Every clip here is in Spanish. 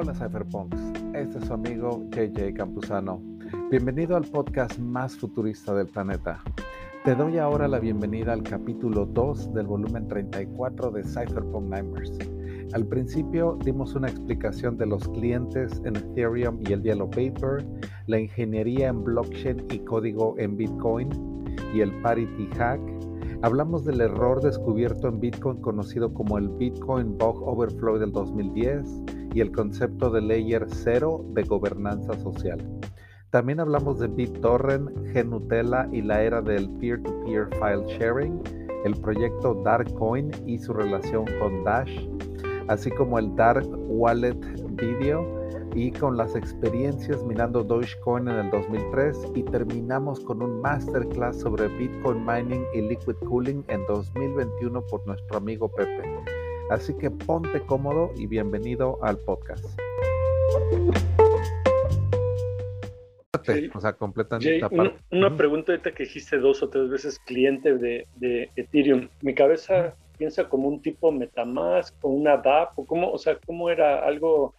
Hola Cypherpunks, este es su amigo JJ Campuzano. Bienvenido al podcast más futurista del planeta. Te doy ahora la bienvenida al capítulo 2 del volumen 34 de Cypherpunk Nightmares. Al principio dimos una explicación de los clientes en Ethereum y el Yellow Paper, la ingeniería en blockchain y código en Bitcoin y el Parity Hack. Hablamos del error descubierto en Bitcoin conocido como el Bitcoin Bug Overflow del 2010 y el concepto de layer cero de gobernanza social. También hablamos de BitTorrent, GNutella y la era del peer-to-peer file sharing, el proyecto Darkcoin y su relación con Dash, así como el Dark Wallet Video y con las experiencias minando Dogecoin en el 2003 y terminamos con un masterclass sobre Bitcoin mining y liquid cooling en 2021 por nuestro amigo Pepe. Así que ponte cómodo y bienvenido al podcast. o sea, completamente Una, una pregunta ahorita que dijiste dos o tres veces cliente de, Ethereum. Mi cabeza piensa como un tipo Metamask o una DApp o cómo, o sea, cómo era algo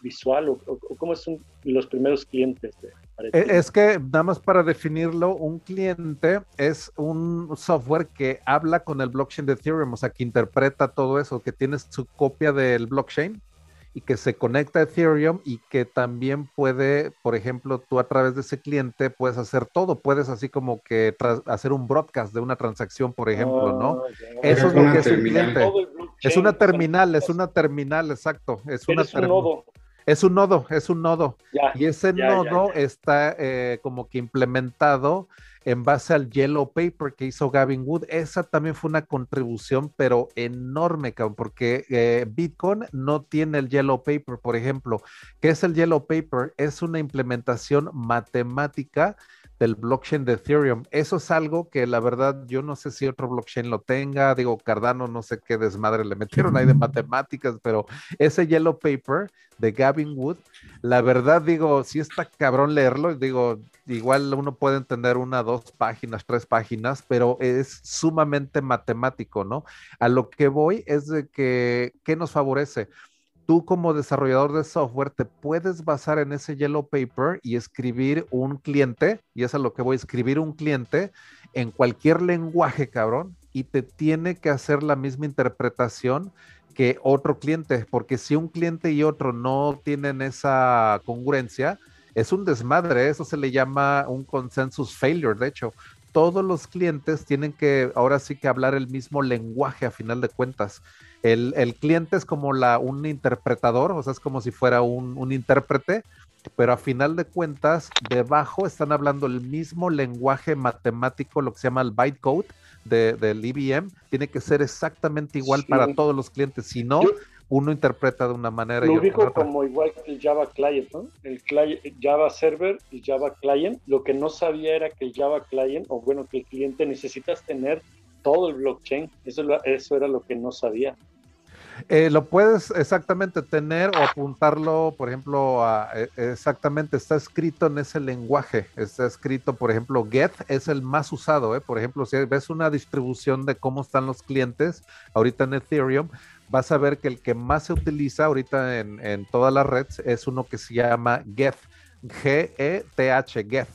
visual o, cómo son los primeros clientes de, es que nada más para definirlo, un cliente es un software que habla con el blockchain de Ethereum, o sea, que interpreta todo eso, que tiene su copia del blockchain y que se conecta a Ethereum y que también puede, por ejemplo, tú a través de ese cliente puedes hacer todo, puedes así como que hacer un broadcast de una transacción, por ejemplo, ¿no? Ah, eso es lo que es un cliente. Es una terminal, es una terminal, exacto. Es una terminal. Es un nodo, es un nodo. y ese nodo está eh, como que implementado en base al Yellow Paper que hizo Gavin Wood. Esa también fue una contribución, pero enorme, porque eh, Bitcoin no tiene el Yellow Paper, por ejemplo. ¿Qué es el Yellow Paper? Es una implementación matemática del blockchain de Ethereum. Eso es algo que la verdad yo no sé si otro blockchain lo tenga. Digo, Cardano no sé qué desmadre le metieron ahí de matemáticas, pero ese yellow paper de Gavin Wood, la verdad digo, si está cabrón leerlo, digo, igual uno puede entender una, dos páginas, tres páginas, pero es sumamente matemático, ¿no? A lo que voy es de que, ¿qué nos favorece? Tú como desarrollador de software te puedes basar en ese yellow paper y escribir un cliente, y es a lo que voy a escribir un cliente en cualquier lenguaje, cabrón, y te tiene que hacer la misma interpretación que otro cliente, porque si un cliente y otro no tienen esa congruencia, es un desmadre, eso se le llama un consensus failure, de hecho, todos los clientes tienen que ahora sí que hablar el mismo lenguaje a final de cuentas. El, cliente es como la, un interpretador, o sea, es como si fuera un, intérprete, pero a final de cuentas, debajo están hablando el mismo lenguaje matemático, lo que se llama el bytecode de, del IBM, tiene que ser exactamente igual para todos los clientes, si no, uno interpreta de una manera. Lo dijo como igual que el Java Client, ¿no? El Java Server y Java Client. Lo que no sabía era que el Java Client, o bueno, que el cliente necesitas tener todo el blockchain. Eso, era lo que no sabía. Eh, lo puedes exactamente tener o apuntarlo, por ejemplo, a, eh, exactamente, está escrito en ese lenguaje, está escrito, por ejemplo, get es el más usado, ¿eh? por ejemplo, si ves una distribución de cómo están los clientes ahorita en Ethereum, vas a ver que el que más se utiliza ahorita en, en todas las redes es uno que se llama get, G-E-T-H, get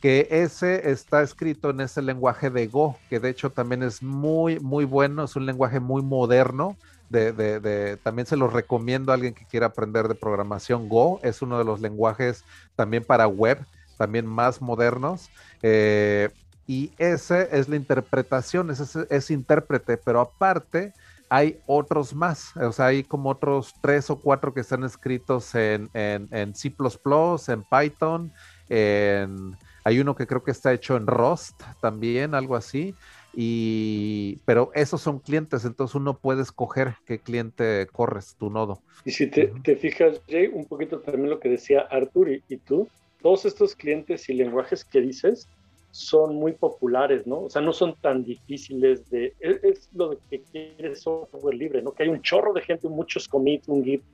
que ese está escrito en ese lenguaje de Go, que de hecho también es muy, muy bueno, es un lenguaje muy moderno, de, también se los recomiendo a alguien que quiera aprender de programación. Go es uno de los lenguajes también para web, también más modernos. Eh, y ese es la interpretación, ese es, intérprete, pero aparte hay otros más, o sea, hay como otros tres o cuatro que están escritos en, en, en C ⁇ en Python, en, hay uno que creo que está hecho en Rust también, algo así. Y, pero esos son clientes, entonces uno puede escoger qué cliente corres tu nodo. Y si te, fijas, Jay, un poquito también lo que decía Artur y, tú, todos estos clientes y lenguajes que dices son muy populares, ¿no? O sea, no son tan difíciles de... Es, lo que quiere software libre, ¿no? Que hay un chorro de gente, muchos commits, un Git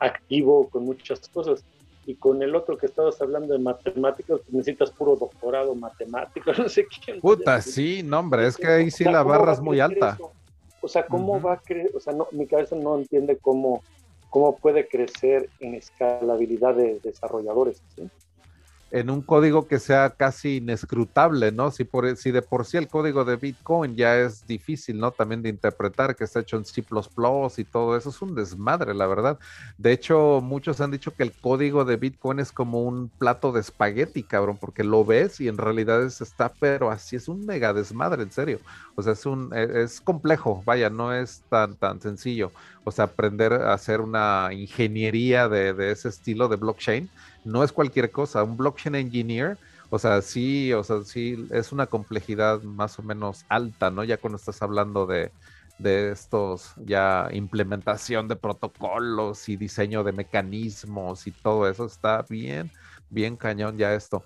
activo con muchas cosas y con el otro que estabas hablando de matemáticas, pues necesitas puro doctorado matemático, no sé quién. Puta, sí, no, hombre, es que ahí sí la barra es muy alta. O sea, ¿cómo va a creer? O sea, no, mi cabeza no entiende cómo, cómo puede crecer en escalabilidad de desarrolladores. ¿sí? En un código que sea casi inescrutable, ¿no? Si, por, si de por sí el código de Bitcoin ya es difícil, ¿no? También de interpretar, que está hecho en C ++ y todo eso, es un desmadre, la verdad. De hecho, muchos han dicho que el código de Bitcoin es como un plato de espagueti, cabrón, porque lo ves y en realidad es, está, pero así es un mega desmadre, en serio. O sea, es, un, e, es complejo, vaya, no es tan, tan sencillo. O sea, aprender a hacer una ingeniería de, de ese estilo de blockchain no es cualquier cosa. Un blockchain engineer, o sea, sí, o sea, sí, es una complejidad más o menos alta, ¿no? Ya cuando estás hablando de, de estos, ya implementación de protocolos y diseño de mecanismos y todo eso, está bien, bien cañón ya esto.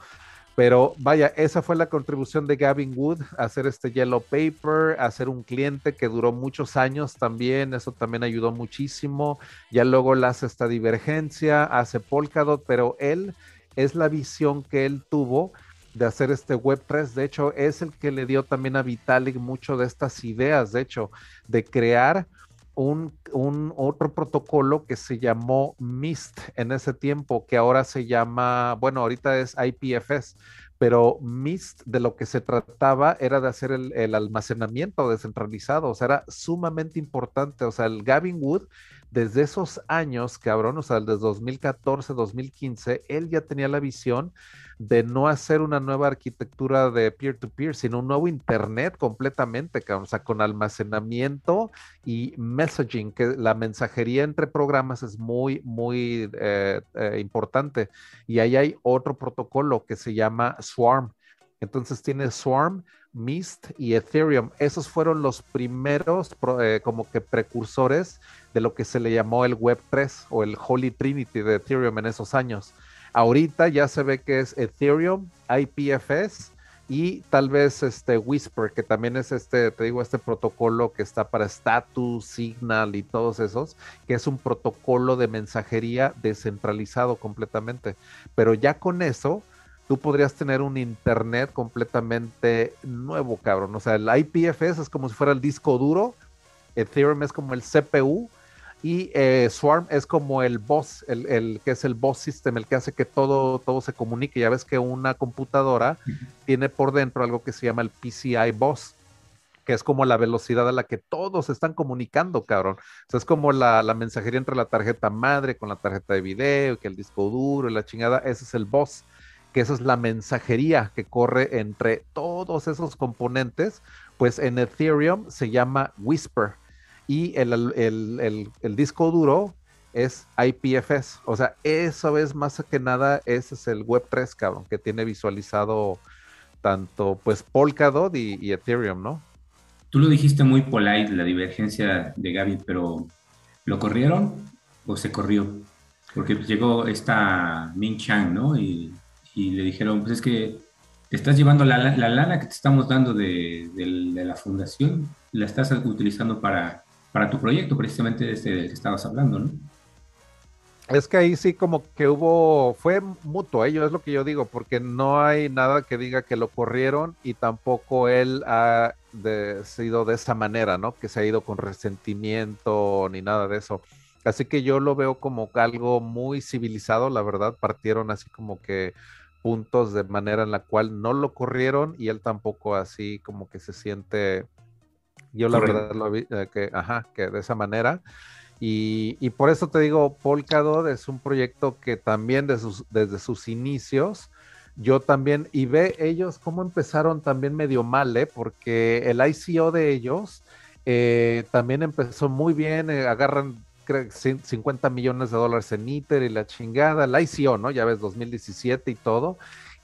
Pero vaya, esa fue la contribución de Gavin Wood, hacer este Yellow Paper, hacer un cliente que duró muchos años también, eso también ayudó muchísimo. Ya luego le hace esta divergencia, hace Polkadot, pero él es la visión que él tuvo de hacer este Web3. De hecho, es el que le dio también a Vitalik mucho de estas ideas, de hecho, de crear un, otro protocolo que se llamó MIST en ese tiempo, que ahora se llama, bueno, ahorita es IPFS, pero MIST de lo que se trataba era de hacer el, el almacenamiento descentralizado, o sea, era sumamente importante, o sea, el Gavin Wood desde esos años, cabrón, o sea, desde 2014, 2015, él ya tenía la visión de no hacer una nueva arquitectura de peer-to-peer, sino un nuevo Internet completamente, o sea, con almacenamiento y messaging, que la mensajería entre programas es muy, muy eh, eh, importante. Y ahí hay otro protocolo que se llama Swarm. Entonces tiene Swarm, Mist y Ethereum. Esos fueron los primeros eh, como que precursores de lo que se le llamó el Web 3 o el Holy Trinity de Ethereum en esos años. Ahorita ya se ve que es Ethereum, IPFS y tal vez este Whisper, que también es este, te digo, este protocolo que está para status, signal y todos esos, que es un protocolo de mensajería descentralizado completamente. Pero ya con eso, tú podrías tener un internet completamente nuevo, cabrón. O sea, el IPFS es como si fuera el disco duro, Ethereum es como el CPU y eh, Swarm es como el boss, el, que es el boss system, el que hace que todo, todo se comunique. Ya ves que una computadora tiene por dentro algo que se llama el PCI boss, que es como la velocidad a la que todos están comunicando, cabrón. O sea, es como la, la mensajería entre la tarjeta madre con la tarjeta de video, que el disco duro y la chingada, ese es el boss que esa es la mensajería que corre entre todos esos componentes, pues en Ethereum se llama Whisper y el, disco duro es IPFS. O sea, eso es más que nada, ese es el Web3, cabrón, que tiene visualizado tanto pues Polkadot y, Ethereum, ¿no? Tú lo dijiste muy polite, la divergencia de Gaby, pero ¿lo corrieron o se corrió? Porque llegó esta Ming Chang, ¿no? Y, le dijeron, pues es que estás llevando la, lana que te estamos dando de, de la fundación, la estás utilizando para para tu proyecto, precisamente este del que estabas hablando, ¿no? Es que ahí sí como que hubo, fue mutuo, ello ¿eh? es lo que yo digo, porque no hay nada que diga que lo corrieron y tampoco él ha sido de esa manera, ¿no? Que se ha ido con resentimiento ni nada de eso. Así que yo lo veo como algo muy civilizado, la verdad, partieron así como que puntos de manera en la cual no lo corrieron y él tampoco así como que se siente yo la verdad lo vi eh, que, ajá, que de esa manera. Y, y, por eso te digo, Polkadot es un proyecto que también desde sus inicios, yo también, y ve ellos cómo empezaron también medio mal, ¿eh? porque el ICO de ellos eh, también empezó muy bien, eh, agarran creo, 50 millones de dólares en ITER y la chingada, el ICO, ¿no? Ya ves, 2017 y todo.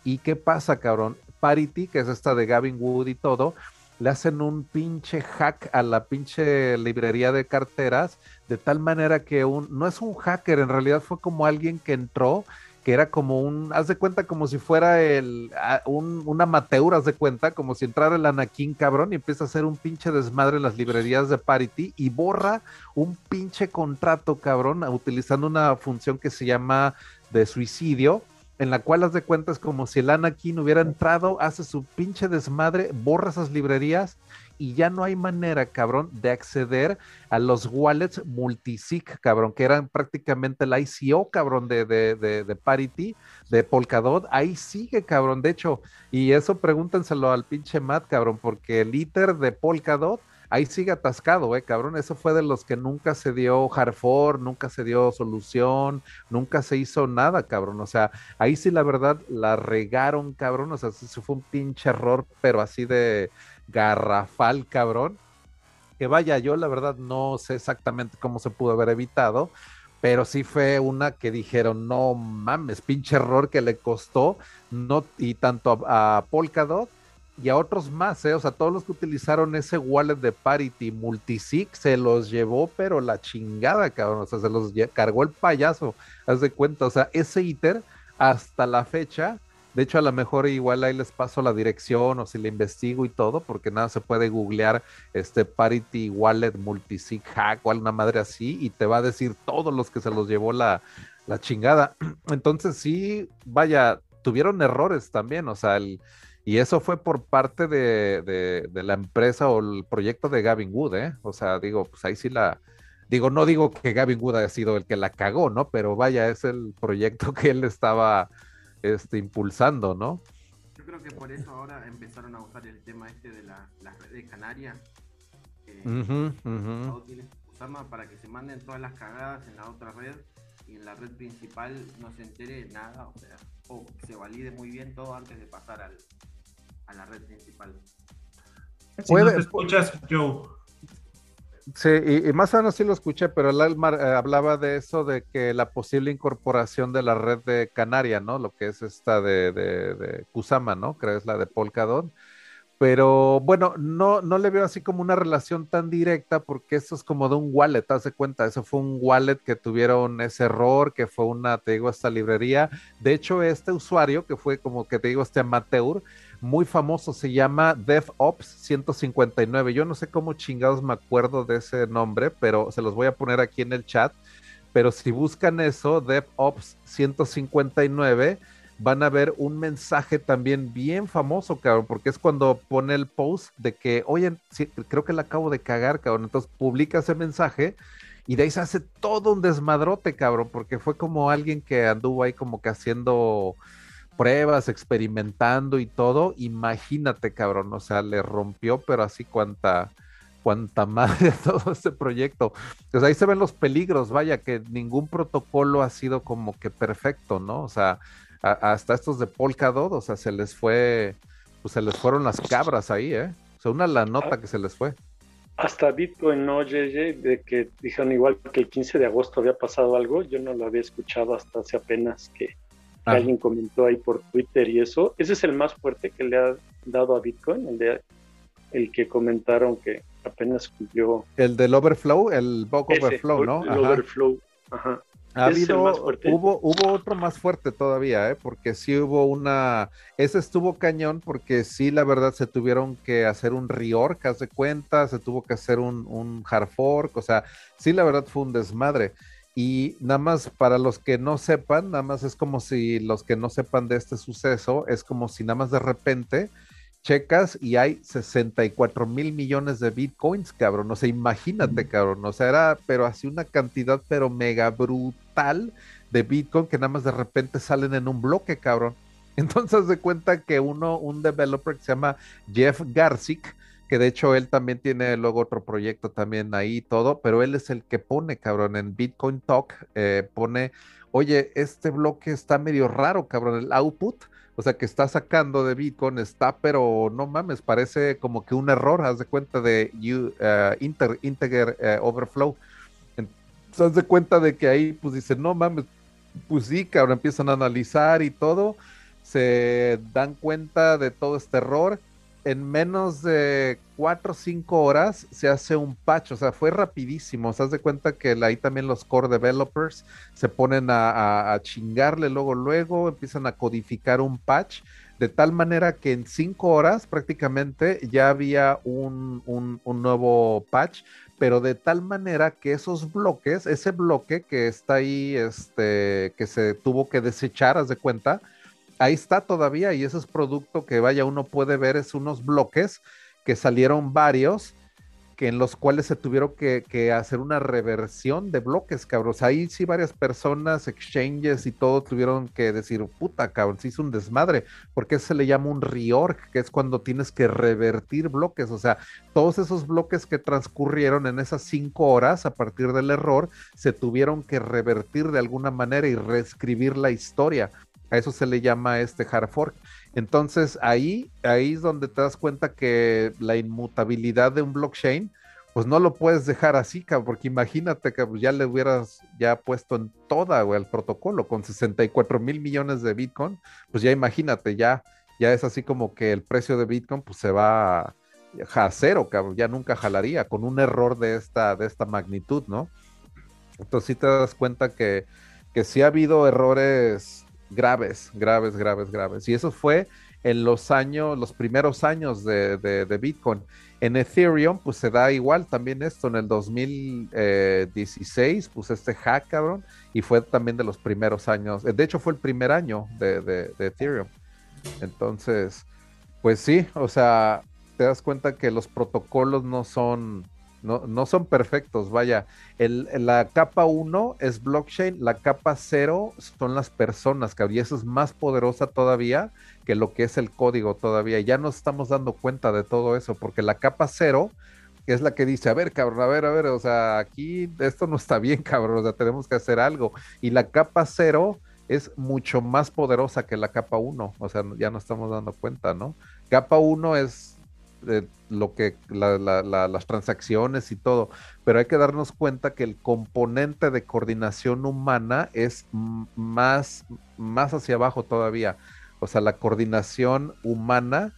¿Y qué pasa, cabrón? Parity, que es esta de Gavin Wood y todo, le hacen un pinche hack a la pinche librería de carteras, de tal manera que un, no es un hacker, en realidad fue como alguien que entró, que era como un, haz de cuenta como si fuera el, un, un amateur, haz de cuenta, como si entrara el Anakin cabrón y empieza a hacer un pinche desmadre en las librerías de Parity y borra un pinche contrato cabrón utilizando una función que se llama de suicidio en la cual haz de cuentas como si el Anakin hubiera entrado, hace su pinche desmadre, borra esas librerías y ya no hay manera, cabrón, de acceder a los wallets multisig, cabrón, que eran prácticamente la ICO, cabrón, de, de, de, de Parity, de Polkadot. Ahí sigue, cabrón, de hecho, y eso pregúntenselo al pinche Matt, cabrón, porque el ITER de Polkadot ahí sigue atascado, eh, cabrón. Eso fue de los que nunca se dio Harfor, nunca se dio solución, nunca se hizo nada, cabrón. O sea, ahí sí la verdad la regaron, cabrón. O sea, eso fue un pinche error, pero así de garrafal, cabrón. Que vaya, yo la verdad no sé exactamente cómo se pudo haber evitado, pero sí fue una que dijeron, no mames, pinche error que le costó, no, y tanto a, a Polkadot y a otros más, ¿eh? o sea, todos los que utilizaron ese wallet de Parity Multisig se los llevó, pero la chingada, cabrón, o sea, se los cargó el payaso, haz de cuenta, o sea, ese ITER hasta la fecha, de hecho a lo mejor igual ahí les paso la dirección o si le investigo y todo, porque nada se puede googlear este Parity Wallet Multisig Hack o alguna madre así y te va a decir todos los que se los llevó la, la chingada. Entonces sí, vaya, tuvieron errores también, o sea, el y eso fue por parte de, la empresa o el proyecto de Gavin Wood, ¿eh? O sea, digo, pues ahí sí la... Digo, no digo que Gavin Wood haya sido el que la cagó, ¿no? Pero vaya, es el proyecto que él estaba este, impulsando, ¿no? Yo creo que por eso ahora empezaron a usar el tema este de la, red de Canarias. Usarla para que se manden todas las cagadas en la otra red y en la red principal no se entere nada, o sea, o se valide muy bien todo antes de pasar al, a la red principal. Si no te escuchas, Joe. Sí, y, más o menos sí lo escuché, pero el Almar eh, hablaba de eso, de que la posible incorporación de la red de Canaria, ¿no? Lo que es esta de, de, Kusama, ¿no? Creo que es la de Polkadot. Pero bueno, no, no le veo así como una relación tan directa porque eso es como de un wallet, haz de cuenta, eso fue un wallet que tuvieron ese error, que fue una, te digo, esta librería. De hecho, este usuario, que fue como que te digo, este amateur, muy famoso, se llama DevOps 159. Yo no sé cómo chingados me acuerdo de ese nombre, pero se los voy a poner aquí en el chat. Pero si buscan eso, DevOps 159, van a ver un mensaje también bien famoso, cabrón, porque es cuando pone el post de que, oye, creo que la acabo de cagar, cabrón. Entonces publica ese mensaje y de ahí se hace todo un desmadrote, cabrón, porque fue como alguien que anduvo ahí como que haciendo pruebas, experimentando y todo, imagínate, cabrón, o sea, le rompió, pero así cuanta, cuanta madre todo este proyecto. Pues ahí se ven los peligros, vaya, que ningún protocolo ha sido como que perfecto, ¿no? O sea, hasta estos de Polkadot, o sea, se les fue, pues se les fueron las cabras ahí, ¿eh? O sea, una la nota que se les fue. Hasta Bitcoin, ¿no, JJ? De que dijeron igual que el 15 de agosto había pasado algo, yo no lo había escuchado hasta hace apenas que que ah. alguien comentó ahí por Twitter y eso. Ese es el más fuerte que le ha dado a Bitcoin, el, de, el que comentaron que apenas cumplió. El del overflow, el bug overflow, ¿no? El overflow, ajá. Ha habido, hubo, hubo otro más fuerte todavía, ¿eh? porque sí hubo una, ese estuvo cañón porque sí, la verdad, se tuvieron que hacer un reorg, haz de cuenta, se tuvo que hacer un, un hard fork, o sea, sí, la verdad fue un desmadre. Y nada más para los que no sepan, nada más es como si los que no sepan de este suceso, es como si nada más de repente checas y hay 64 mil millones de bitcoins, cabrón. O sea, imagínate, cabrón. O sea, era, pero así una cantidad, pero mega brutal de bitcoin que nada más de repente salen en un bloque, cabrón. Entonces, de cuenta que uno, un developer que se llama Jeff Garzik, que de hecho él también tiene luego otro proyecto también ahí todo, pero él es el que pone, cabrón, en Bitcoin Talk, eh, pone, oye, este bloque está medio raro, cabrón, el output, o sea, que está sacando de Bitcoin está, pero no mames, parece como que un error, haz de cuenta de uh, inter, integer uh, overflow. Entonces, haz de cuenta de que ahí, pues dice, no mames, pues sí, cabrón, empiezan a analizar y todo, se dan cuenta de todo este error en menos de cuatro o cinco horas se hace un patch, o sea, fue rapidísimo. Se de cuenta que ahí también los core developers se ponen a, chingarle luego, luego, empiezan a codificar un patch de tal manera que en cinco horas prácticamente ya había un, un, nuevo patch, pero de tal manera que esos bloques, ese bloque que está ahí, este, que se tuvo que desechar, haz de cuenta, ahí está todavía y ese es producto que vaya uno puede ver, es unos bloques que salieron varios que en los cuales se tuvieron que, hacer una reversión de bloques, cabrón. ahí sí varias personas, exchanges y todo tuvieron que decir, puta, cabrón, se hizo un desmadre, porque se le llama un reorg, que es cuando tienes que revertir bloques. O sea, todos esos bloques que transcurrieron en esas cinco horas a partir del error, se tuvieron que revertir de alguna manera y reescribir la historia. A eso se le llama este hard fork. Entonces ahí, ahí es donde te das cuenta que la inmutabilidad de un blockchain, pues no lo puedes dejar así, cabrón, porque imagínate que ya le hubieras ya puesto en toda, el protocolo con 64 mil millones de Bitcoin, pues ya imagínate, ya, ya es así como que el precio de Bitcoin pues se va a, a cero, cabrón, ya nunca jalaría con un error de esta, de esta magnitud, ¿no? Entonces sí te das cuenta que, que sí ha habido errores graves, graves, graves, graves. Y eso fue en los años, los primeros años de, Bitcoin. En Ethereum, pues se da igual también esto. En el 2016, pues este hack, cabrón, y fue también de los primeros años. De hecho, fue el primer año de, de Ethereum. Entonces, pues sí, o sea, te das cuenta que los protocolos no son no, son perfectos, vaya. El, la capa 1 es blockchain, la capa 0 son las personas, que y eso es más poderosa todavía que lo que es el código todavía. Ya nos estamos dando cuenta de todo eso, porque la capa 0 es la que dice, a ver, cabrón, a ver, a ver, o sea, aquí esto no está bien, cabrón, o sea, tenemos que hacer algo. Y la capa 0 es mucho más poderosa que la capa 1, o sea, ya nos estamos dando cuenta, ¿no? Capa 1 es lo que las transacciones y todo, pero hay que darnos cuenta que el componente de coordinación humana es más, más hacia abajo todavía. O sea, la coordinación humana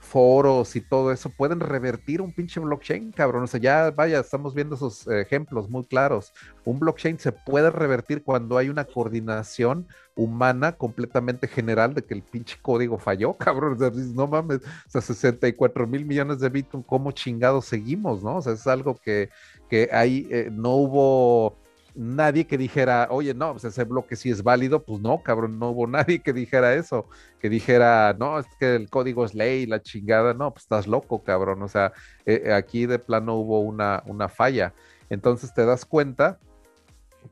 foros y todo eso pueden revertir un pinche blockchain, cabrón. O sea, ya vaya, estamos viendo esos ejemplos muy claros. Un blockchain se puede revertir cuando hay una coordinación humana completamente general de que el pinche código falló, cabrón. O sea, no mames, o sea, 64 mil millones de Bitcoin, ¿cómo chingados seguimos, no? O sea, es algo que, que ahí eh, no hubo nadie que dijera, oye, no, pues ese bloque sí es válido, pues no, cabrón, no hubo nadie que dijera eso, que dijera, no, es que el código es ley, la chingada, no, pues estás loco, cabrón, o sea, eh, eh, aquí de plano hubo una, una falla. Entonces te das cuenta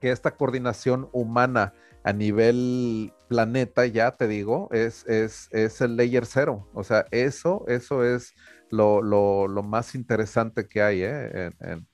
que esta coordinación humana a nivel planeta, ya te digo, es, es, es el layer cero, o sea, eso, eso es lo, lo, más interesante que hay ¿eh? en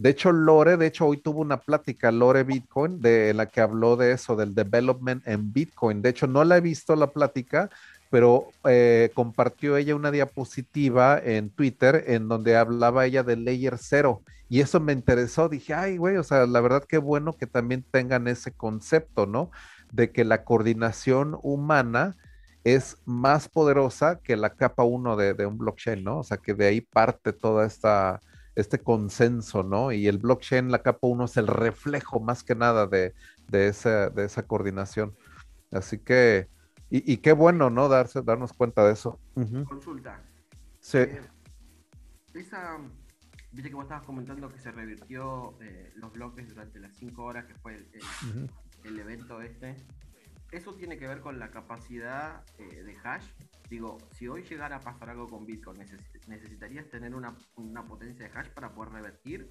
de hecho, Lore, de hecho, hoy tuvo una plática, Lore Bitcoin, de la que habló de eso, del development en Bitcoin. De hecho, no la he visto la plática, pero eh, compartió ella una diapositiva en Twitter en donde hablaba ella del layer cero. Y eso me interesó. Dije, ay, güey, o sea, la verdad que bueno que también tengan ese concepto, ¿no? De que la coordinación humana es más poderosa que la capa 1 de, de un blockchain, ¿no? O sea, que de ahí parte toda esta este consenso, ¿no? Y el blockchain, la capa 1 es el reflejo más que nada de, esa, de esa coordinación. Así que, y, qué bueno, ¿no? Darse, darnos cuenta de eso. Consulta. Sí. Eh, esa, viste que vos estabas comentando que se revirtió eh, los bloques durante las 5 horas que fue el, evento este. ¿Eso tiene que ver con la capacidad eh, de hash. Digo, si hoy llegara a pasar algo con Bitcoin, ¿necesitarías tener una, una potencia de hash para poder revertir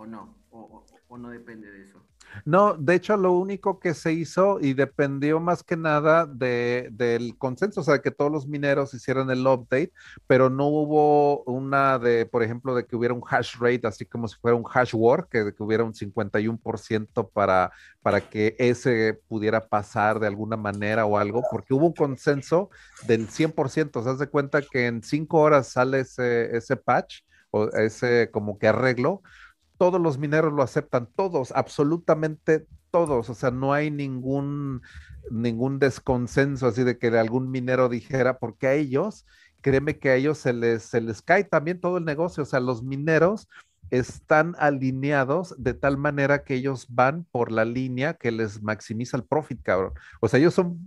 o no? O, no depende de eso? No, de hecho lo único que se hizo y dependió más que nada de, del consenso, o sea, que todos los mineros hicieran el update, pero no hubo una de, por ejemplo, de que hubiera un hash rate, así como si fuera un hash war, que, que hubiera un 51% para, para que ese pudiera pasar de alguna manera o algo, porque hubo un consenso del 100%, se hace cuenta que en cinco horas sale ese, ese patch o ese como que arreglo, todos los mineros lo aceptan, todos, absolutamente todos, o sea, no hay ningún, ningún desconsenso así de que algún minero dijera, porque a ellos, créeme que a ellos se les, se les cae también todo el negocio, o sea, los mineros están alineados de tal manera que ellos van por la línea que les maximiza el profit, cabrón. O sea, ellos son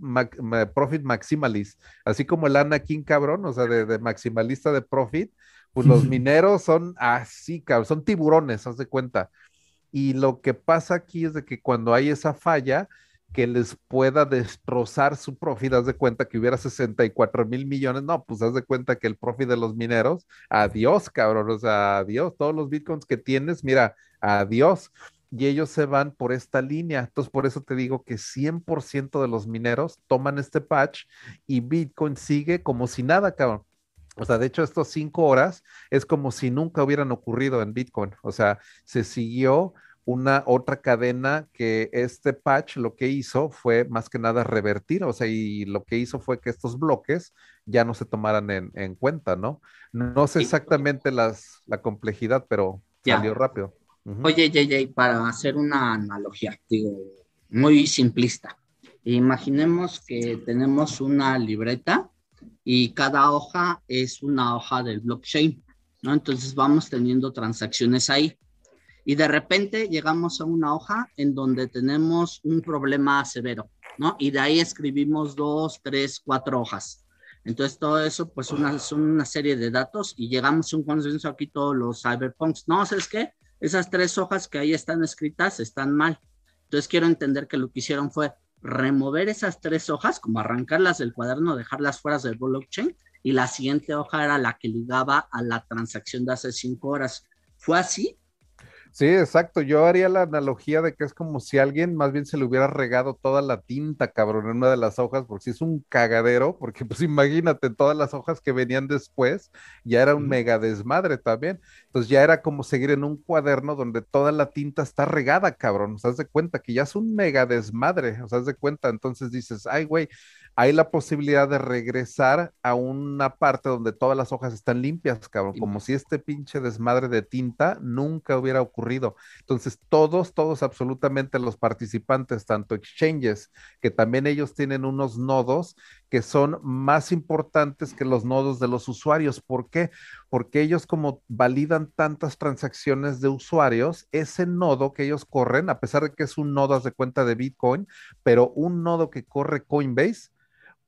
profit maximalist, así como el Anakin, cabrón, o sea, de, de maximalista de profit, Pues los mineros son así, cabrón, son tiburones, haz de cuenta. Y lo que pasa aquí es de que cuando hay esa falla, que les pueda destrozar su profit, haz de cuenta que hubiera 64 mil millones, no, pues haz de cuenta que el profit de los mineros, adiós, cabrón, o sea, adiós, todos los bitcoins que tienes, mira, adiós. Y ellos se van por esta línea. Entonces, por eso te digo que 100% de los mineros toman este patch y Bitcoin sigue como si nada, cabrón. O sea, de hecho, estos cinco horas es como si nunca hubieran ocurrido en Bitcoin. O sea, se siguió una otra cadena que este patch lo que hizo fue más que nada revertir, o sea, y lo que hizo fue que estos bloques ya no se tomaran en, cuenta, ¿no? No sé exactamente las, la complejidad, pero salió rápido. Oye, JJ, para hacer una analogía, digo, muy simplista. Imaginemos que tenemos una libreta y cada hoja es una hoja del blockchain, ¿no? Entonces vamos teniendo transacciones ahí. Y de repente llegamos a una hoja en donde tenemos un problema severo, ¿no? Y de ahí escribimos dos, tres, cuatro hojas. Entonces todo eso, pues una, son una serie de datos y llegamos a un consenso aquí todos los cyberpunks. No, ¿sabes qué? Esas tres hojas que ahí están escritas están mal. Entonces quiero entender que lo que hicieron fue remover esas tres hojas, como arrancarlas del cuaderno, dejarlas fuera del blockchain, y la siguiente hoja era la que ligaba a la transacción de hace cinco horas. ¿Fue así? Sí, exacto. Yo haría la analogía de que es como si alguien más bien se le hubiera regado toda la tinta, cabrón, en una de las hojas, porque si es un cagadero, porque pues imagínate, todas las hojas que venían después, ya era un mega desmadre también. Entonces ya era como seguir en un cuaderno donde toda la tinta está regada, cabrón. O sea, haz de cuenta que ya es un mega desmadre, o sea, haz de cuenta. Entonces dices, ay, güey, hay la posibilidad de regresar a una parte donde todas las hojas están limpias, cabrón, como si este pinche desmadre de tinta nunca hubiera ocurrido. Entonces, todos, todos, absolutamente los participantes, tanto exchanges, que también ellos tienen unos nodos que son más importantes que los nodos de los usuarios. ¿Por qué? Porque ellos como validan tantas transacciones de usuarios, ese nodo que ellos corren, a pesar de que es un nodo de cuenta de Bitcoin, pero un nodo que corre Coinbase,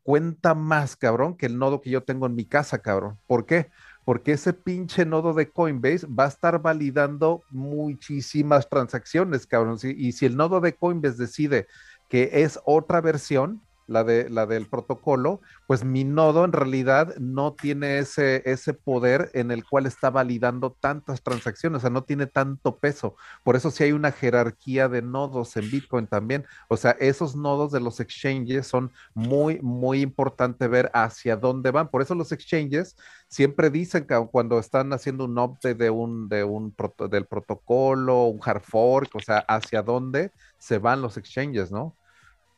cuenta más, cabrón, que el nodo que yo tengo en mi casa, cabrón. ¿Por qué? Porque ese pinche nodo de Coinbase va a estar validando muchísimas transacciones, cabrón. Y si el nodo de Coinbase decide que es otra versión, la, de, la del protocolo, pues mi nodo en realidad no tiene ese, ese poder en el cual está validando tantas transacciones, o sea, no tiene tanto peso. Por eso sí hay una jerarquía de nodos en Bitcoin también. O sea, esos nodos de los exchanges son muy, muy importante ver hacia dónde van. Por eso los exchanges siempre dicen que cuando están haciendo un update de un, de un del protocolo, un hard fork, o sea, hacia dónde se van los exchanges, ¿no?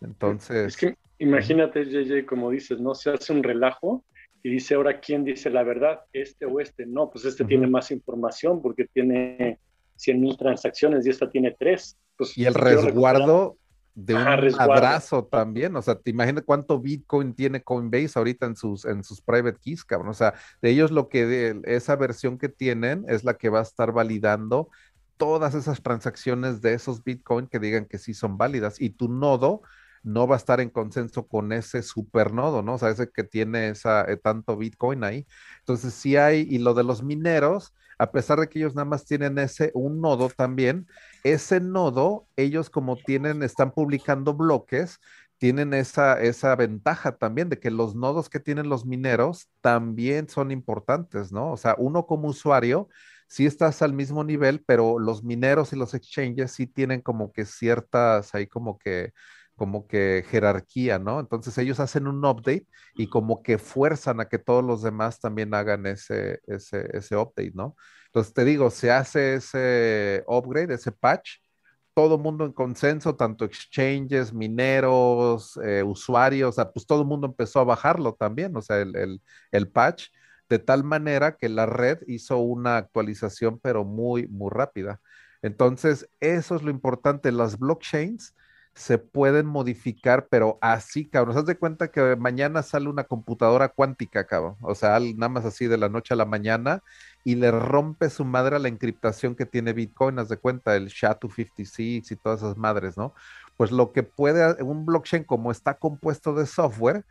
Entonces. Imagínate, JJ, como dices, ¿no? Se hace un relajo y dice, ahora, ¿quién dice la verdad? ¿Este o este? No, pues este tiene más información porque tiene 100 mil transacciones y esta tiene tres. Pues, y el resguardo de un abrazo también, o sea, te imaginas cuánto Bitcoin tiene Coinbase ahorita en sus, en sus private keys, cabrón, o sea, de ellos lo que, de, esa versión que tienen es la que va a estar validando todas esas transacciones de esos Bitcoin que digan que sí son válidas y tu nodo no va a estar en consenso con ese supernodo, ¿no? O sea, ese que tiene esa, eh, tanto Bitcoin ahí. Entonces, sí hay, y lo de los mineros, a pesar de que ellos nada más tienen ese, un nodo también, ese nodo, ellos como tienen, están publicando bloques, tienen esa, esa ventaja también de que los nodos que tienen los mineros también son importantes, ¿no? O sea, uno como usuario, sí estás al mismo nivel, pero los mineros y los exchanges sí tienen como que ciertas, ahí como que como que jerarquía, ¿no? Entonces ellos hacen un update y como que fuerzan a que todos los demás también hagan ese, ese, ese update, ¿no? Entonces te digo, se hace ese upgrade, ese patch, todo mundo en consenso, tanto exchanges, mineros, eh, usuarios, o sea, pues todo el mundo empezó a bajarlo también, o sea, el, el, el patch, de tal manera que la red hizo una actualización, pero muy, muy rápida. Entonces, eso es lo importante, las blockchains se pueden modificar, pero así, cabrón. ¿Haz de cuenta que mañana sale una computadora cuántica, cabrón? O sea, nada más así de la noche a la mañana y le rompe su madre a la encriptación que tiene Bitcoin, haz de cuenta, el SHA-256 y todas esas madres, ¿no? Pues lo que puede, un blockchain como está compuesto de software,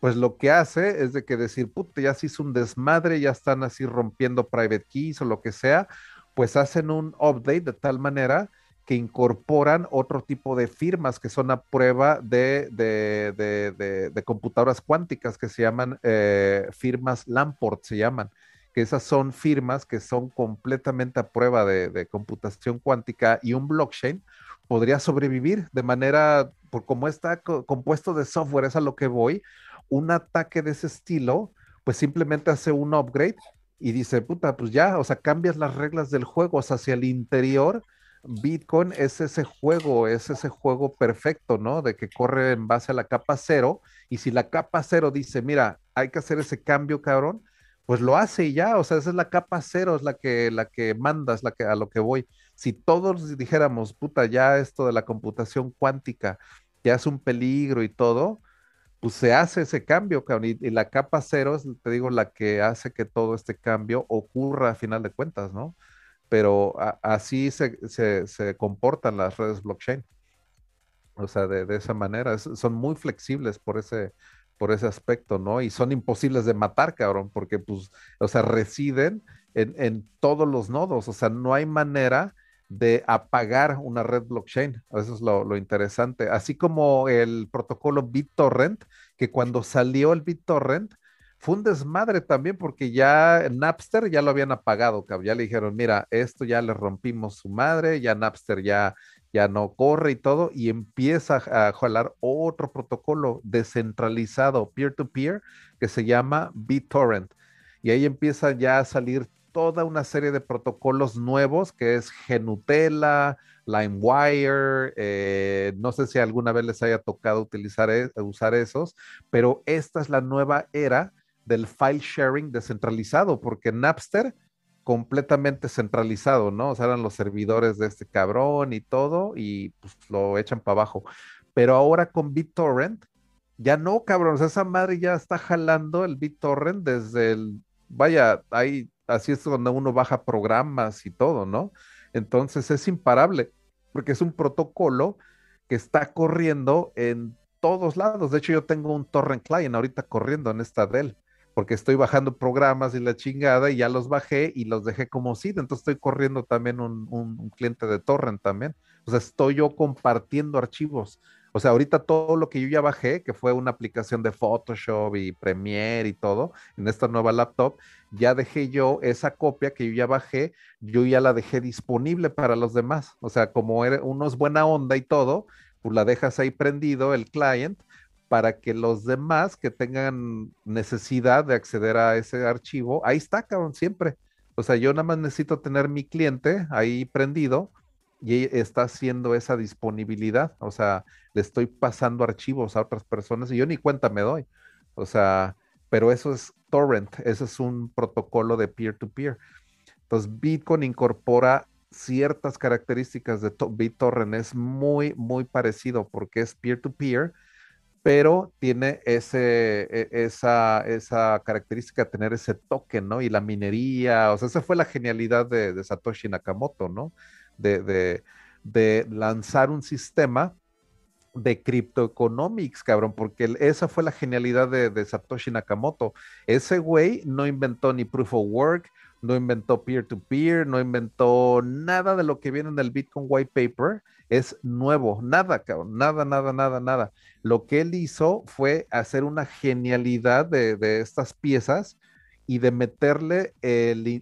pues lo que hace es de que decir, puta, ya se hizo un desmadre, ya están así rompiendo private keys o lo que sea, pues hacen un update de tal manera que incorporan otro tipo de firmas que son a prueba de, de, computadoras cuánticas que se llaman eh, firmas Lamport, se llaman, que esas son firmas que son completamente a prueba de, computación cuántica y un blockchain podría sobrevivir de manera, por como está compuesto de software, es a lo que voy, un ataque de ese estilo, pues simplemente hace un upgrade y dice, puta, pues ya, o sea, cambias las reglas del juego, o sea, hacia el interior Bitcoin es ese juego, es ese juego perfecto, ¿no? De que corre en base a la capa cero. Y si la capa cero dice, mira, hay que hacer ese cambio, cabrón, pues lo hace y ya. O sea, esa es la capa cero, es la que, la que mandas, la que, a lo que voy. Si todos dijéramos, puta, ya esto de la computación cuántica ya es un peligro y todo, pues se hace ese cambio, cabrón. Y, y la capa cero es, te digo, la que hace que todo este cambio ocurra a final de cuentas, ¿no? Pero así se, comportan las redes blockchain. O sea, de, esa manera, son muy flexibles por ese, por ese aspecto, ¿no? Y son imposibles de matar, cabrón, porque pues, o sea, residen en, todos los nodos, o sea, no hay manera de apagar una red blockchain. Eso es lo, lo, interesante. Así como el protocolo BitTorrent, que cuando salió el BitTorrent, fue un desmadre también porque ya Napster ya lo habían apagado, ya le dijeron, mira, esto ya le rompimos su madre, ya Napster ya, ya no corre y todo, y empieza a jalar otro protocolo descentralizado, peer-to-peer, que se llama BitTorrent. Y ahí empieza ya a salir toda una serie de protocolos nuevos, que es Genutella, LimeWire, eh, no sé si alguna vez les haya tocado utilizar, e, usar esos, pero esta es la nueva era del file sharing descentralizado, porque Napster completamente centralizado, ¿no? O sea, eran los servidores de este cabrón y todo, y pues lo echan para abajo. Pero ahora con BitTorrent, ya no, cabrón, o sea, esa madre ya está jalando el BitTorrent desde el, vaya, ahí, así es donde uno baja programas y todo, ¿no? Entonces es imparable, porque es un protocolo que está corriendo en todos lados. De hecho, yo tengo un torrent client ahorita corriendo en esta Dell porque estoy bajando programas y la chingada y ya los bajé y los dejé como SID, entonces estoy corriendo también un, cliente de torrent también. O sea, estoy yo compartiendo archivos. O sea, ahorita todo lo que yo ya bajé, que fue una aplicación de Photoshop y Premiere y todo, en esta nueva laptop, ya dejé yo esa copia que yo ya bajé, yo ya la dejé disponible para los demás. O sea, como uno es buena onda y todo, pues la dejas ahí prendido el client para que los demás que tengan necesidad de acceder a ese archivo, ahí está, cabrón, siempre. O sea, yo nada más necesito tener mi cliente ahí prendido y está haciendo esa disponibilidad. O sea, le estoy pasando archivos a otras personas y yo ni cuenta me doy. O sea, pero eso es torrent, ese es un protocolo de peer-to-peer. Entonces, Bitcoin incorpora ciertas características de BitTorrent, es muy, muy parecido porque es peer-to-peer. peer to peer pero tiene ese, e, esa, esa característica de tener ese toque, ¿no? Y la minería, o sea, esa fue la genialidad de, Satoshi Nakamoto, ¿no? De, lanzar un sistema de criptoeconomics, cabrón, porque esa fue la genialidad de, de Satoshi Nakamoto. Ese güey no inventó ni proof of work, no inventó peer-to-peer, no inventó nada de lo que viene en el Bitcoin White Paper, es nuevo, nada, cabrón, nada, nada, nada, nada. Lo que él hizo fue hacer una genialidad de, estas piezas y de meterle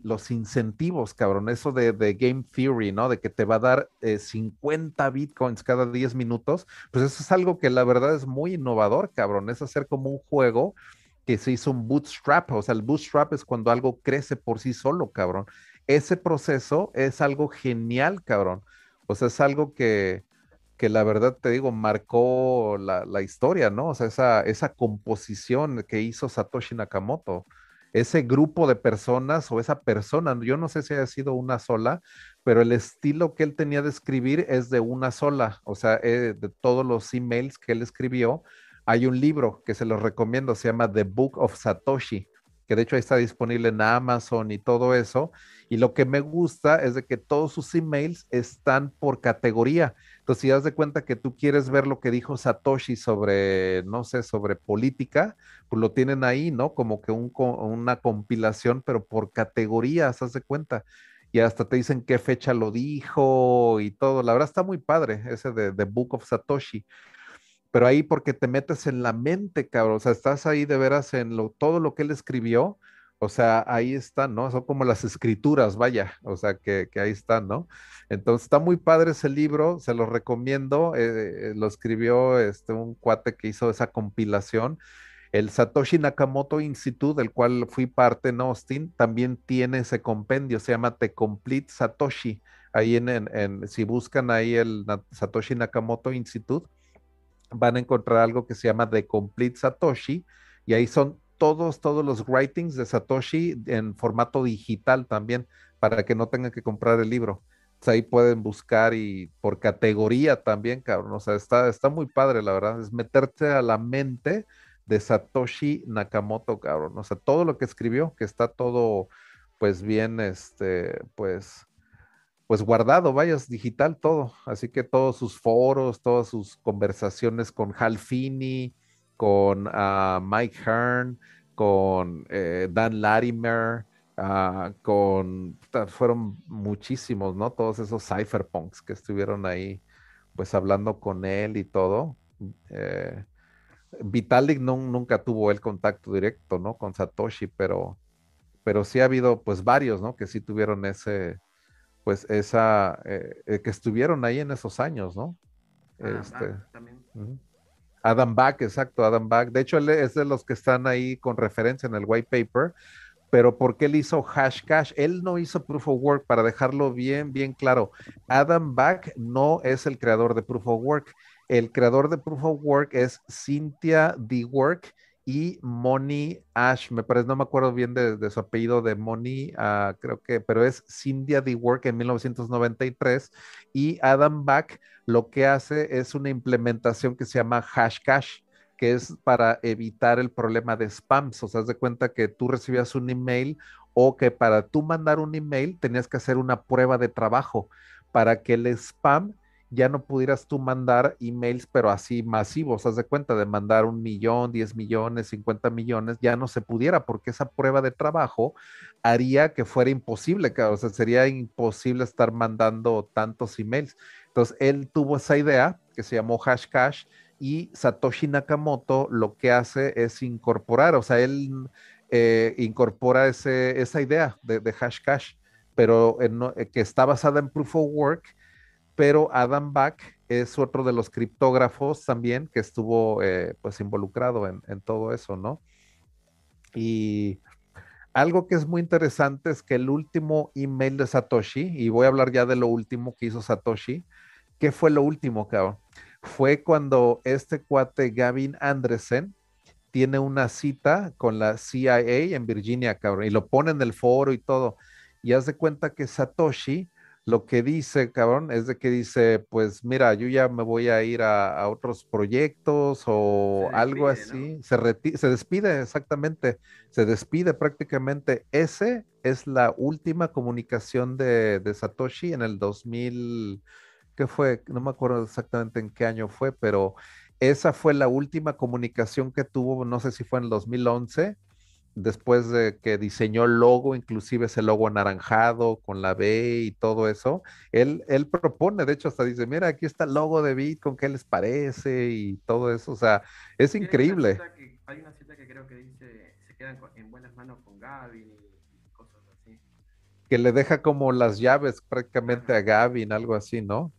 los incentivos, cabrón, eso de, game theory, ¿no? De que te va a dar 50 eh, bitcoins cada 10 minutos, pues eso es algo que la verdad es muy innovador, cabrón, es hacer como un juego que se hizo un bootstrap, o sea, el bootstrap es cuando algo crece por sí solo, cabrón. Ese proceso es algo genial, cabrón. O sea, es algo que, que la verdad te digo, marcó la, historia, ¿no? O sea, esa, esa composición que hizo Satoshi Nakamoto, ese grupo de personas o esa persona, yo no sé si haya sido una sola, pero el estilo que él tenía de escribir es de una sola, o sea, eh, de todos los emails que él escribió, hay un libro que se los recomiendo, se llama The Book of Satoshi, que de hecho ahí está disponible en Amazon y todo eso. Y lo que me gusta es de que todos sus emails están por categoría. Entonces, si das de cuenta que tú quieres ver lo que dijo Satoshi sobre, no sé, sobre política, pues lo tienen ahí, ¿no? Como que un, una compilación, pero por categorías, haz de cuenta. Y hasta te dicen qué fecha lo dijo y todo. La verdad está muy padre ese de The Book of Satoshi. Pero ahí porque te metes en la mente, cabrón. O sea, estás ahí de veras en lo, todo lo que él escribió. O sea, ahí están, ¿no? Son como las escrituras, vaya. O sea, que, que ahí están, ¿no? Entonces está muy padre ese libro, se lo recomiendo. Eh, lo escribió este, un cuate que hizo esa compilación. El Satoshi Nakamoto Institute, del cual fui parte en Austin, también tiene ese compendio, se llama The Complete Satoshi. Ahí en, en si buscan ahí el Satoshi Nakamoto Institute, van a encontrar algo que se llama The Complete Satoshi, y ahí son todos, todos los writings de Satoshi en formato digital también, para que no tengan que comprar el libro ahí pueden buscar y por categoría también, cabrón. O sea, está, está muy padre, la verdad. Es meterte a la mente de Satoshi Nakamoto, cabrón. O sea, todo lo que escribió, que está todo, pues bien, este, pues, pues guardado, vayas, digital todo. Así que todos sus foros, todas sus conversaciones con Hal Finney, con ah, Mike Hearn, con eh, Dan Larimer, Ah, con, fueron muchísimos, ¿no? Todos esos cypherpunks que estuvieron ahí, pues hablando con él y todo. Eh, Vitalik no, nunca tuvo el contacto directo, ¿no? Con Satoshi, pero, pero sí ha habido, pues, varios, ¿no? Que sí tuvieron ese, pues, esa, eh, eh, que estuvieron ahí en esos años, ¿no? Adam este, también. Adam Back, exacto, Adam Back. De hecho, él es de los que están ahí con referencia en el white paper, pero porque él hizo Hashcash, él no hizo Proof of Work, para dejarlo bien, bien claro. Adam Back no es el creador de Proof of Work. El creador de Proof of Work es Cynthia D. Work y Moni Ash, me parece, no me acuerdo bien de, su apellido de Moni, ah, creo que, pero es Cynthia D. Work en 1993 y Adam Back lo que hace es una implementación que se llama Hashcash que es para evitar el problema de spams. O sea, haz de cuenta que tú recibías un email o que para tú mandar un email tenías que hacer una prueba de trabajo para que el spam ya no pudieras tú mandar emails, pero así masivos, haz de cuenta de mandar un millón, diez millones, cincuenta millones, ya no se pudiera porque esa prueba de trabajo haría que fuera imposible, o sea, sería imposible estar mandando tantos emails. Entonces, él tuvo esa idea que se llamó Hashcash y Satoshi Nakamoto lo que hace es incorporar, o sea, él eh, incorpora ese, esa idea de, Hashcash, pero eh, que está basada en Proof of Work, pero Adam Back es otro de los criptógrafos también que estuvo eh, pues involucrado en, en, todo eso, ¿no? Y algo que es muy interesante es que el último email de Satoshi, y voy a hablar ya de lo último que hizo Satoshi, ¿qué fue lo último, cabrón? fue cuando este cuate Gavin Andresen tiene una cita con la CIA en Virginia, cabrón, y lo pone en el foro y todo. Y haz de cuenta que Satoshi lo que dice, cabrón, es de que dice, pues mira, yo ya me voy a ir a, otros proyectos o algo así. Se, se despide, exactamente. Se despide prácticamente. Ese es la última comunicación de, de Satoshi en el 2000 fue, no me acuerdo exactamente en qué año fue, pero esa fue la última comunicación que tuvo, no sé si fue en el 2011, después de que diseñó el logo, inclusive ese logo anaranjado con la B y todo eso, él, él propone, de hecho hasta dice, mira, aquí está el logo de Bitcoin, ¿qué les parece? Y todo eso, o sea, es increíble. hay una cita que creo que dice, se quedan en buenas manos con Gavin y cosas así. Que le deja como las llaves prácticamente a Gavin, algo así, ¿no?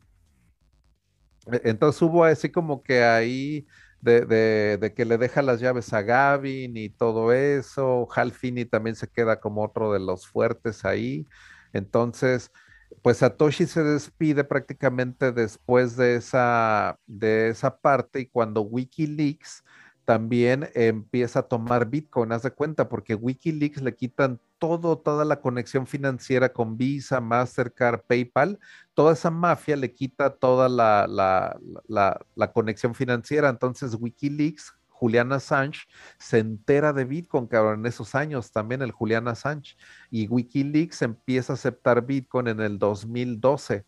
E, entonces hubo así como que ahí de, que le deja las llaves a Gavin y todo eso. Hal Finney también se queda como otro de los fuertes ahí. Entonces, pues Satoshi se despide prácticamente después de esa, de esa parte y cuando Wikileaks también empieza a tomar Bitcoin, haz de cuenta, porque Wikileaks le quitan todo, toda la conexión financiera con Visa, Mastercard, PayPal, toda esa mafia le quita toda la, la, conexión financiera. Entonces Wikileaks, Julian Assange, se entera de Bitcoin, cabrón, en esos años también el Julian Assange. Y Wikileaks empieza a aceptar Bitcoin en el 2012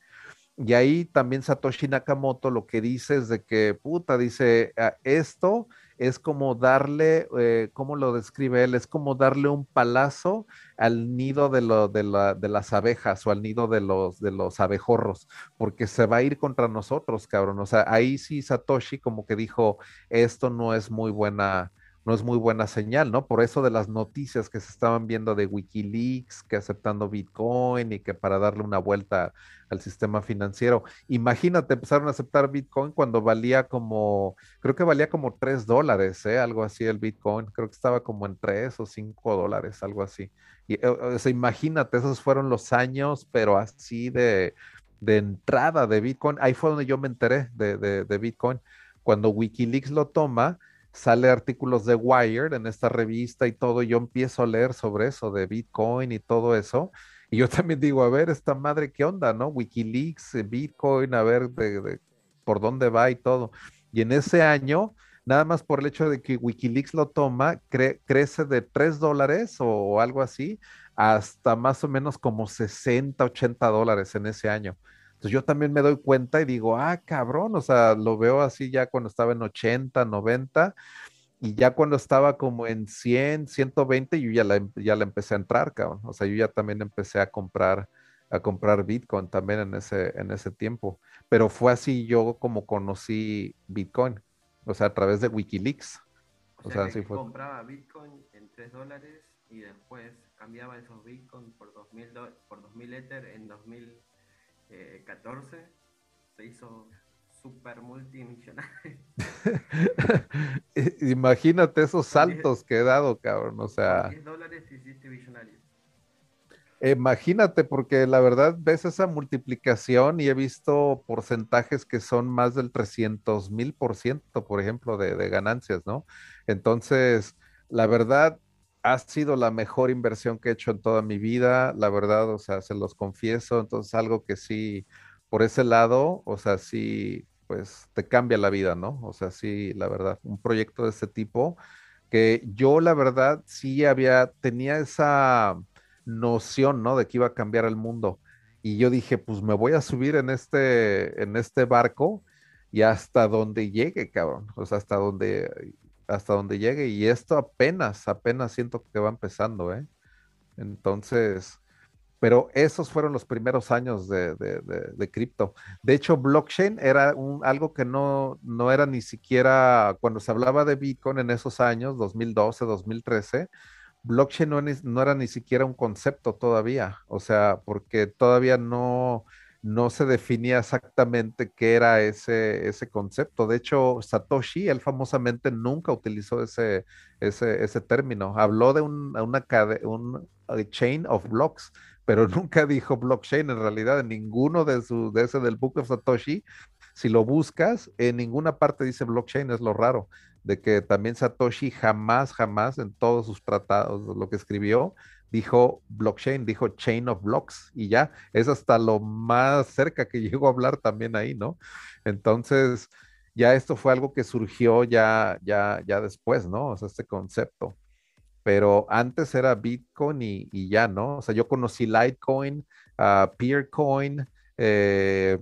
Y ahí también Satoshi Nakamoto lo que dice es de que, puta, dice, ah, esto es como darle, eh, ¿cómo lo describe él? Es como darle un palazo al nido de, lo, de, la, de, las abejas o al nido de los, de los abejorros, porque se va a ir contra nosotros, cabrón. O sea, ahí sí Satoshi como que dijo, esto no es muy buena, no es muy buena señal, ¿no? Por eso de las noticias que se estaban viendo de Wikileaks, que aceptando Bitcoin y que para darle una vuelta al sistema financiero. Imagínate, empezaron a aceptar Bitcoin cuando valía como, creo que valía como 3 dólares, ¿eh? Algo así el Bitcoin, creo que estaba como en 3 o 5 dólares, algo así. Y, o sea, imagínate, esos fueron los años, pero así de, de entrada de Bitcoin. Ahí fue donde yo me enteré de, de, de Bitcoin. Cuando Wikileaks lo toma, sale artículos de Wired en esta revista y todo, yo empiezo a leer sobre eso, de Bitcoin y todo eso. Y yo también digo, a ver, esta madre, ¿qué onda, no? Wikileaks, eh, Bitcoin, a ver de, por dónde va y todo. Y en ese año, nada más por el hecho de que Wikileaks lo toma, crece de 3 dólares o, algo así, hasta más o menos como 60, 80 dólares en ese año. Entonces yo también me doy cuenta y digo, ah, cabrón, o sea, lo veo así ya cuando estaba en 80, 90, y ya cuando estaba como en 100, 120, yo ya la, em, ya la empecé a entrar, cabrón. O sea, yo ya también empecé a comprar, a comprar Bitcoin también en ese, en ese tiempo. Pero fue así yo como conocí Bitcoin, o sea, a través de Wikileaks. O, sea, así fue. Compraba Bitcoin en 3 dólares y después cambiaba esos Bitcoin por 2000, por 2000 Ether en 2000 14 eh, se hizo super multimillonario. Imagínate esos saltos que he dado, cabrón. O sea. 10 dólares hiciste. Imagínate, porque la verdad ves esa multiplicación y he visto porcentajes que son más del 300 mil por ciento, por ejemplo, de, de, ganancias, ¿no? Entonces, la verdad, ha sido la mejor inversión que he hecho en toda mi vida, la verdad, o sea, se los confieso, entonces algo que sí, por ese lado, o sea, sí, pues te cambia la vida, ¿no? O sea, sí, la verdad, un proyecto de ese tipo, que yo la verdad sí había, tenía esa noción, ¿no? De que iba a cambiar el mundo. Y yo dije, pues me voy a subir en este, en este barco y hasta donde llegue, cabrón. O sea, hasta donde hasta donde llegue. Y esto apenas, apenas siento que va empezando, ¿eh? Entonces, pero esos fueron los primeros años de, de, cripto. De hecho, blockchain era un, algo que no, no era ni siquiera, cuando se hablaba de Bitcoin en esos años, 2012, 2013, blockchain no, no era ni siquiera un concepto todavía, o sea, porque todavía no, no se definía exactamente qué era ese, ese concepto. De hecho, Satoshi, él famosamente nunca utilizó ese, ese, ese término. Habló de un, una un chain of blocks, pero nunca dijo blockchain en realidad en ninguno de, su, de ese del Book of Satoshi. Si lo buscas, en ninguna parte dice blockchain, es lo raro, de que también Satoshi jamás, jamás en todos sus tratados, lo que escribió, dijo blockchain, dijo chain of blocks y ya, es hasta lo más cerca que llegó a hablar también ahí, ¿no? Entonces, ya esto fue algo que surgió ya, ya, ya después, ¿no? O sea, este concepto. Pero antes era Bitcoin y, ya, ¿no? O sea, yo conocí Litecoin, uh, Peercoin, eh,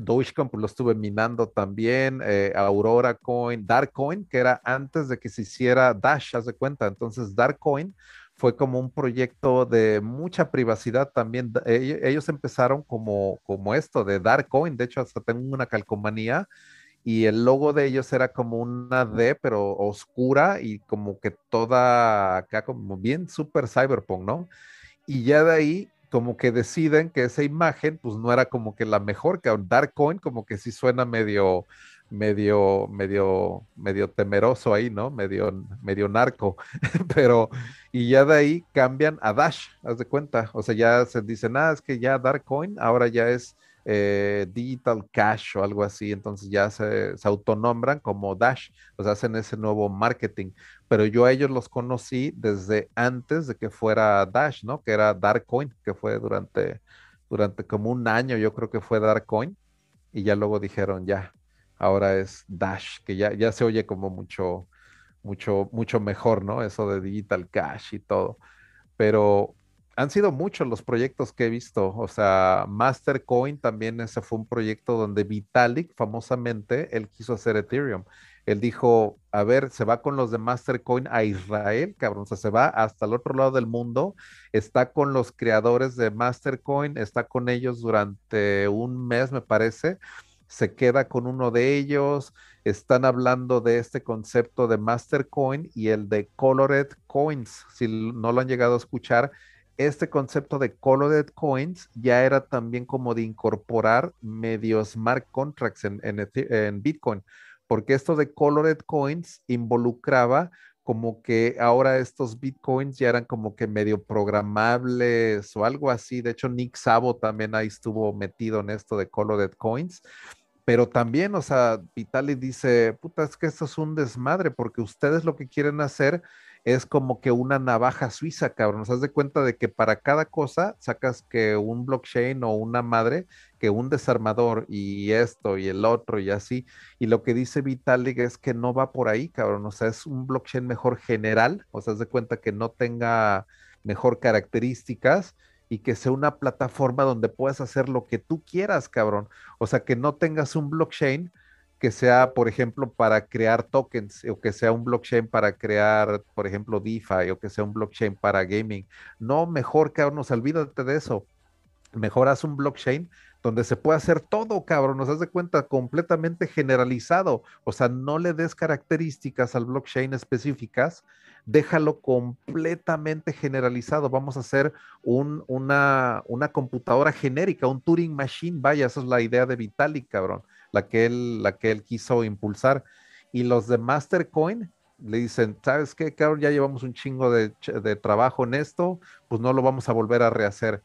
Dogecoin, pues lo estuve minando también, eh, Aurora Coin, Darkcoin, que era antes de que se hiciera Dash, haz de cuenta. Entonces, Darkcoin fue como un proyecto de mucha privacidad también. Ellos empezaron como, como esto, de dar coin. De hecho, hasta tengo una calcomanía y el logo de ellos era como una D, pero oscura y como que toda acá, como bien super cyberpunk, ¿no? Y ya de ahí, como que deciden que esa imagen, pues no era como que la mejor, que Dark Coin, como que sí suena medio, medio, medio, medio temeroso ahí, ¿no? Medio, medio narco, pero, y ya de ahí cambian a Dash, haz de cuenta, o sea, ya se dice, nada, ah, es que ya Darkcoin ahora ya es eh, Digital Cash o algo así, entonces ya se, se, autonombran como Dash, o sea, hacen ese nuevo marketing, pero yo a ellos los conocí desde antes de que fuera Dash, ¿no? Que era Darkcoin, que fue durante, durante como un año, yo creo que fue Darkcoin, y ya luego dijeron, ya, ahora es Dash, que ya, ya se oye como mucho, mucho, mucho mejor, ¿no? Eso de Digital Cash y todo. Pero han sido muchos los proyectos que he visto. O sea, Mastercoin también ese fue un proyecto donde Vitalik, famosamente, él quiso hacer Ethereum. Él dijo, a ver, se va con los de Mastercoin a Israel, cabrón, o sea, se va hasta el otro lado del mundo, está con los creadores de Mastercoin, está con ellos durante un mes, me parece, se queda con uno de ellos, están hablando de este concepto de Mastercoin y el de Colored Coins, si no lo han llegado a escuchar, este concepto de colored coins ya era también como de incorporar medios smart contracts en, en, Bitcoin, porque esto de colored coins involucraba como que ahora estos bitcoins ya eran como que medio programables o algo así. De hecho, Nick Sabo también ahí estuvo metido en esto de colored coins. Pero también, o sea, Vitalik dice, puta, es que esto es un desmadre porque ustedes lo que quieren hacer es como que una navaja suiza, cabrón. Nos das de cuenta de que para cada cosa sacas que un blockchain o una madre, que un desarmador y esto y el otro y así. Y lo que dice Vitalik es que no va por ahí, cabrón. O sea, es un blockchain mejor general. O sea, de cuenta que no tenga mejor características y que sea una plataforma donde puedas hacer lo que tú quieras, cabrón. O sea, que no tengas un blockchain que sea, por ejemplo, para crear tokens o que sea un blockchain para crear, por ejemplo, DeFi o que sea un blockchain para gaming. No, mejor, cabrón, nos olvídate de eso. Mejor haz un blockchain donde se puede hacer todo, cabrón, nos das de cuenta, completamente generalizado. O sea, no le des características al blockchain específicas, déjalo completamente generalizado. Vamos a hacer un, una, una computadora genérica, un Turing Machine, vaya, esa es la idea de Vitalik, cabrón la que él, la que él quiso impulsar. Y los de Mastercoin le dicen, ¿sabes qué, cabrón? Ya llevamos un chingo de, trabajo en esto, pues no lo vamos a volver a rehacer.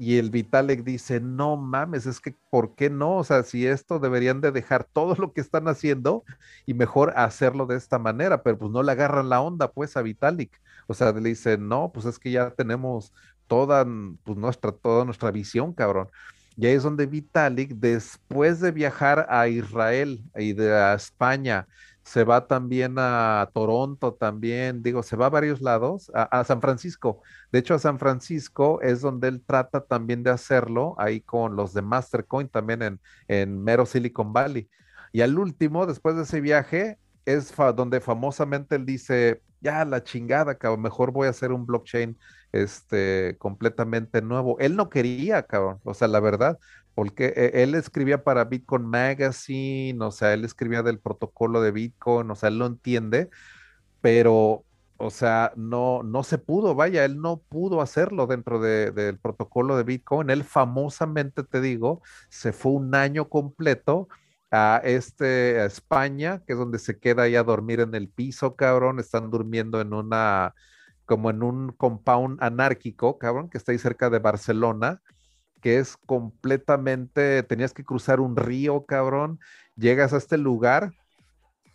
Y el Vitalik dice, no mames, es que, ¿por qué no? O sea, si esto deberían de dejar todo lo que están haciendo y mejor hacerlo de esta manera, pero pues no le agarran la onda pues a Vitalik. O sea, le dicen, no, pues es que ya tenemos toda, pues nuestra, toda nuestra visión, cabrón. Y ahí es donde Vitalik, después de viajar a Israel y de España, se va también a Toronto también, digo, se va a varios lados, a, San Francisco. De hecho, a San Francisco es donde él trata también de hacerlo, ahí con los de Mastercoin también en, en mero Silicon Valley. Y al último, después de ese viaje, es donde famosamente él dice, ya la chingada, cabrón, mejor voy a hacer un blockchain este, completamente nuevo. Él no quería, cabrón, o sea, la verdad, porque e, él escribía para Bitcoin Magazine, o sea, él escribía del protocolo de Bitcoin, o sea, él lo entiende, pero, o sea, no, no se pudo, vaya, él no pudo hacerlo dentro del protocolo de Bitcoin. Él famosamente, te digo, se fue un año completo a este a España, que es donde se queda ahí a dormir en el piso, cabrón, están durmiendo en una como en un compound anárquico, cabrón, que está ahí cerca de Barcelona, que es completamente, tenías que cruzar un río, cabrón, llegas a este lugar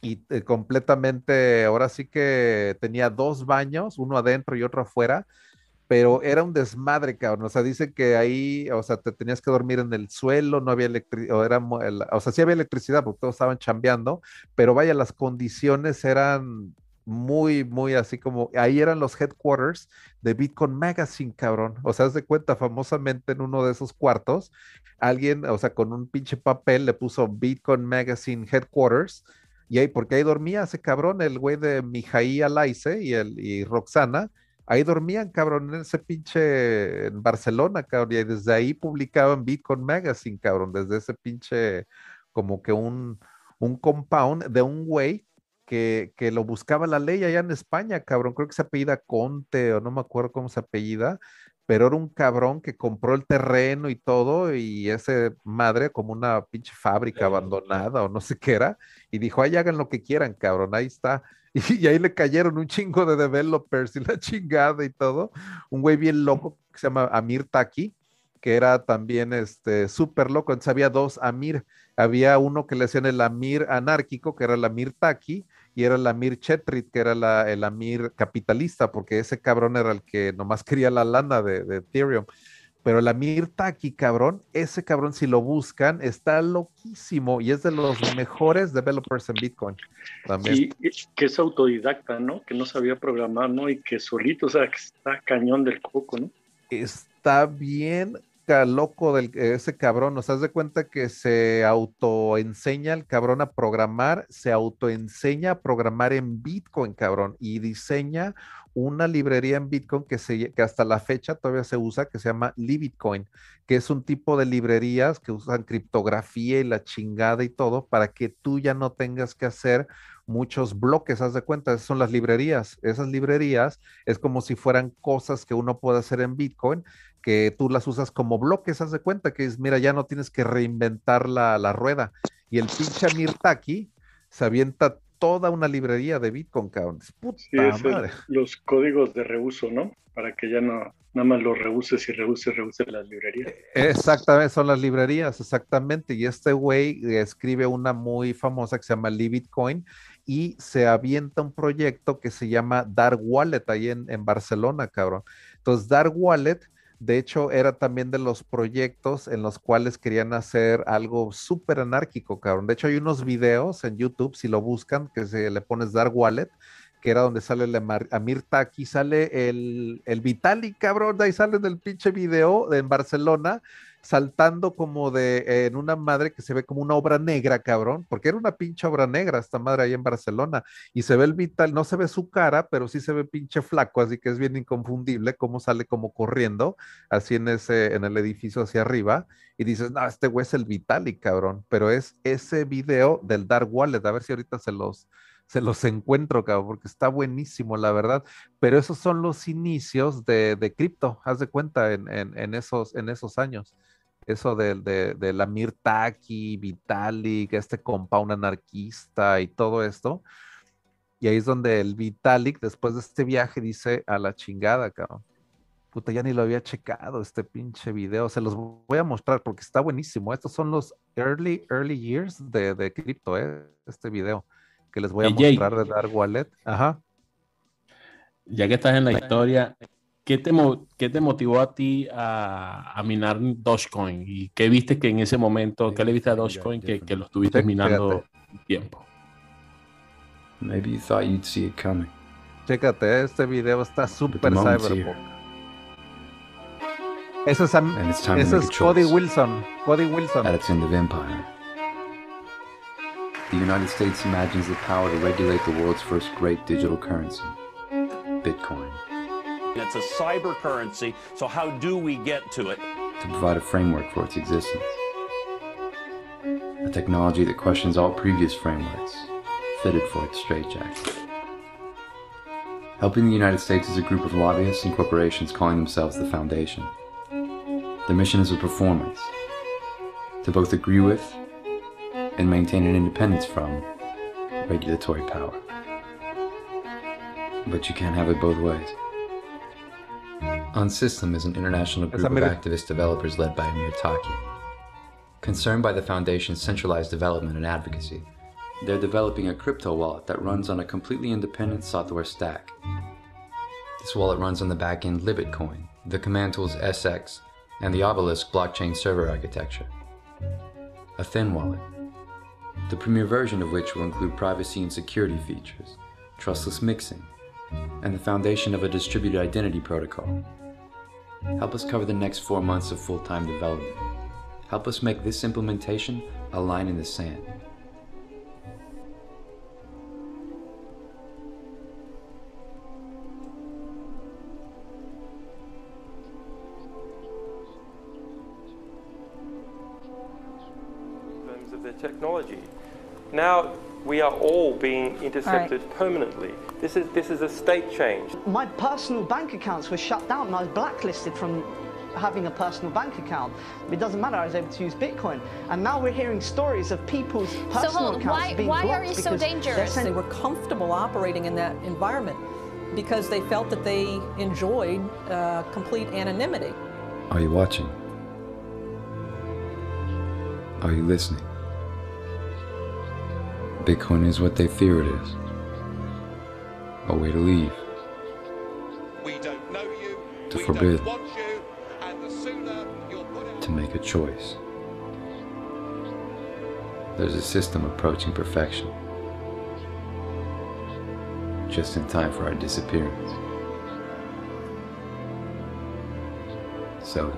y eh, completamente, ahora sí que tenía dos baños, uno adentro y otro afuera, pero era un desmadre, cabrón. O sea, dice que ahí, o sea, te tenías que dormir en el suelo, no había electricidad, o, o sea, sí había electricidad porque todos estaban chambeando, pero vaya, las condiciones eran muy, muy así como, ahí eran los headquarters de Bitcoin Magazine, cabrón. O sea, haz de cuenta, famosamente en uno de esos cuartos, alguien, o sea, con un pinche papel le puso Bitcoin Magazine Headquarters, y ahí, porque ahí dormía ese cabrón, el güey de Mijaí Alaise y, el, y Roxana, ahí dormían, cabrón, en ese pinche, en Barcelona, cabrón, y desde ahí publicaban Bitcoin Magazine, cabrón, desde ese pinche, como que un, un compound de un güey que, lo buscaba la ley allá en España, cabrón. Creo que se apellida Conte o no me acuerdo cómo se apellida, pero era un cabrón que compró el terreno y todo y ese madre como una pinche fábrica abandonada o no sé qué era y dijo, ahí hagan lo que quieran, cabrón, ahí está. Y, ahí le cayeron un chingo de developers y la chingada y todo. Un güey bien loco que se llama Amir Taki, que era también este súper loco. Entonces había dos Amir. Había uno que le decían el Amir anárquico, que era el Amir Taki, y era el Amir Chetrit, que era la, el Amir capitalista, porque ese cabrón era el que nomás quería la lana de, Ethereum. Pero el Amir Taki, cabrón, ese cabrón, si lo buscan, está loquísimo y es de los mejores developers en Bitcoin. También. Y que es autodidacta, ¿no? Que no sabía programar, ¿no? Y que solito, o sea, que está cañón del coco, ¿no? Está bien loco del, ese cabrón. Nos das de cuenta que se autoenseña el cabrón a programar, se autoenseña a programar en Bitcoin, cabrón, y diseña una librería en Bitcoin que, se, que hasta la fecha todavía se usa, que se llama Libitcoin, que es un tipo de librerías que usan criptografía y la chingada y todo para que tú ya no tengas que hacer muchos bloques, haz de cuenta, esas son las librerías. Esas librerías es como si fueran cosas que uno puede hacer en Bitcoin, que tú las usas como bloques, haz de cuenta, que es, mira, ya no tienes que reinventar la, la rueda. Y el pinche Mirtaki se avienta toda una librería de Bitcoin, cabrón. Puta madre. los códigos de reuso, ¿no? Para que ya no, nada más los reuses y reuses, reuses las librerías. E, exactamente, son las librerías, exactamente. Y este güey escribe una muy famosa que se llama Libitcoin y se avienta un proyecto que se llama Dark Wallet ahí en, en Barcelona, cabrón. Entonces, Dark Wallet de hecho, era también de los proyectos en los cuales querían hacer algo súper anárquico, cabrón. De hecho, hay unos videos en YouTube, si lo buscan, que se le pones Dark Wallet, que era donde sale el Amir Taki, sale el, el Vitali, cabrón, ahí sale del pinche video en Barcelona, saltando como de en una madre que se ve como una obra negra, cabrón, porque era una pinche obra negra esta madre ahí en Barcelona, y se ve el vital, no se ve su cara, pero sí se ve pinche flaco, así que es bien inconfundible cómo sale como corriendo, así en ese, en el edificio hacia arriba, y dices, no, este güey es el Vitali, cabrón, pero es ese video del Dark Wallet, a ver si ahorita se los, se los encuentro, cabrón, porque está buenísimo, la verdad. Pero esos son los inicios de, de cripto, haz de cuenta, en, en, en, esos, en esos años eso de, de, de la Mirtaki, Vitalik, este compound anarquista y todo esto. Y ahí es donde el Vitalik, después de este viaje, dice a la chingada, cabrón. Puta, ya ni lo había checado este pinche video. Se los voy a mostrar porque está buenísimo. Estos son los early, early years de, de cripto, ¿eh? Este video que les voy a mostrar de Dark Wallet. Ajá. Ya que estás en la historia, ¿qué te, qué te motivó a ti a, a, minar Dogecoin? ¿Y qué viste que en ese momento, qué le viste a Dogecoin que, que lo estuviste minando tiempo? Maybe you thought you'd see it coming. Chécate, este video está súper cyberpunk. Eso es, eso es Cody Wilson. Cody Wilson. At its end of empire. The United States imagines the power to regulate the world's first great digital currency, Bitcoin. It's a cyber currency, so how do we get to it? To provide a framework for its existence. A technology that questions all previous frameworks, fitted for its straitjacket. Helping the United States is a group of lobbyists and corporations calling themselves the Foundation. Their mission is a performance to both agree with and maintain an independence from regulatory power. But you can't have it both ways. OnSystem is an international group of activist developers led by Amir Taki. Concerned by the Foundation's centralized development and advocacy, they're developing a crypto wallet that runs on a completely independent software stack. This wallet runs on the backend Libitcoin, the command tools SX, and the Obelisk blockchain server architecture. A thin wallet, the premier version of which will include privacy and security features, trustless mixing, and the foundation of a distributed identity protocol Help us cover the next four months of full-time development. Help us make this implementation a line in the sand. of technology. Now we are all being intercepted right. permanently. This is, this is a state change. My personal bank accounts were shut down and I was blacklisted from having a personal bank account. It doesn't matter, I was able to use Bitcoin. And now we're hearing stories of people's personal so, accounts why, being why blocked are you so dangerous? They were comfortable operating in that environment because they felt that they enjoyed uh, complete anonymity. Are you watching? Are you listening? Bitcoin is what they fear it is. A way to leave. We don't know you. To forbid. to make a choice. There's a system approaching perfection. Just in time for our disappearance. So,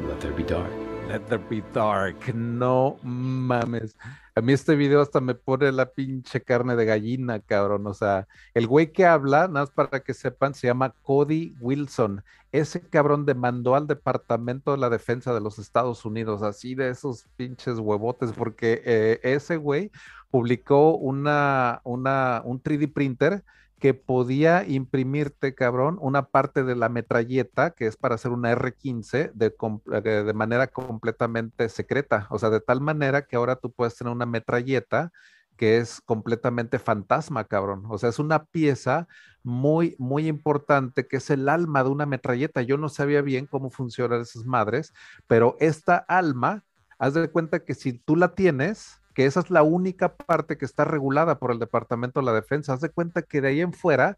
let there be dark. Let there be dark. No mames. A mí este video hasta me pone la pinche carne de gallina, cabrón. O sea, el güey que habla, nada más para que sepan, se llama Cody Wilson. Ese cabrón demandó al Departamento de la Defensa de los Estados Unidos, así de esos pinches huevotes, porque eh, ese güey publicó una, una, un 3D printer que podía imprimirte, cabrón, una parte de la metralleta, que es para hacer una R15, de, eh, de, manera completamente secreta. O sea, de tal manera que ahora tú puedes tener una metralleta que es completamente fantasma, cabrón. O sea, es una pieza muy, muy importante que es el alma de una metralleta. Yo no sabía bien cómo funcionan esas madres, pero esta alma, haz de cuenta que si tú la tienes, que esa es la única parte que está regulada por el Departamento de la Defensa. Haz de cuenta que de ahí en fuera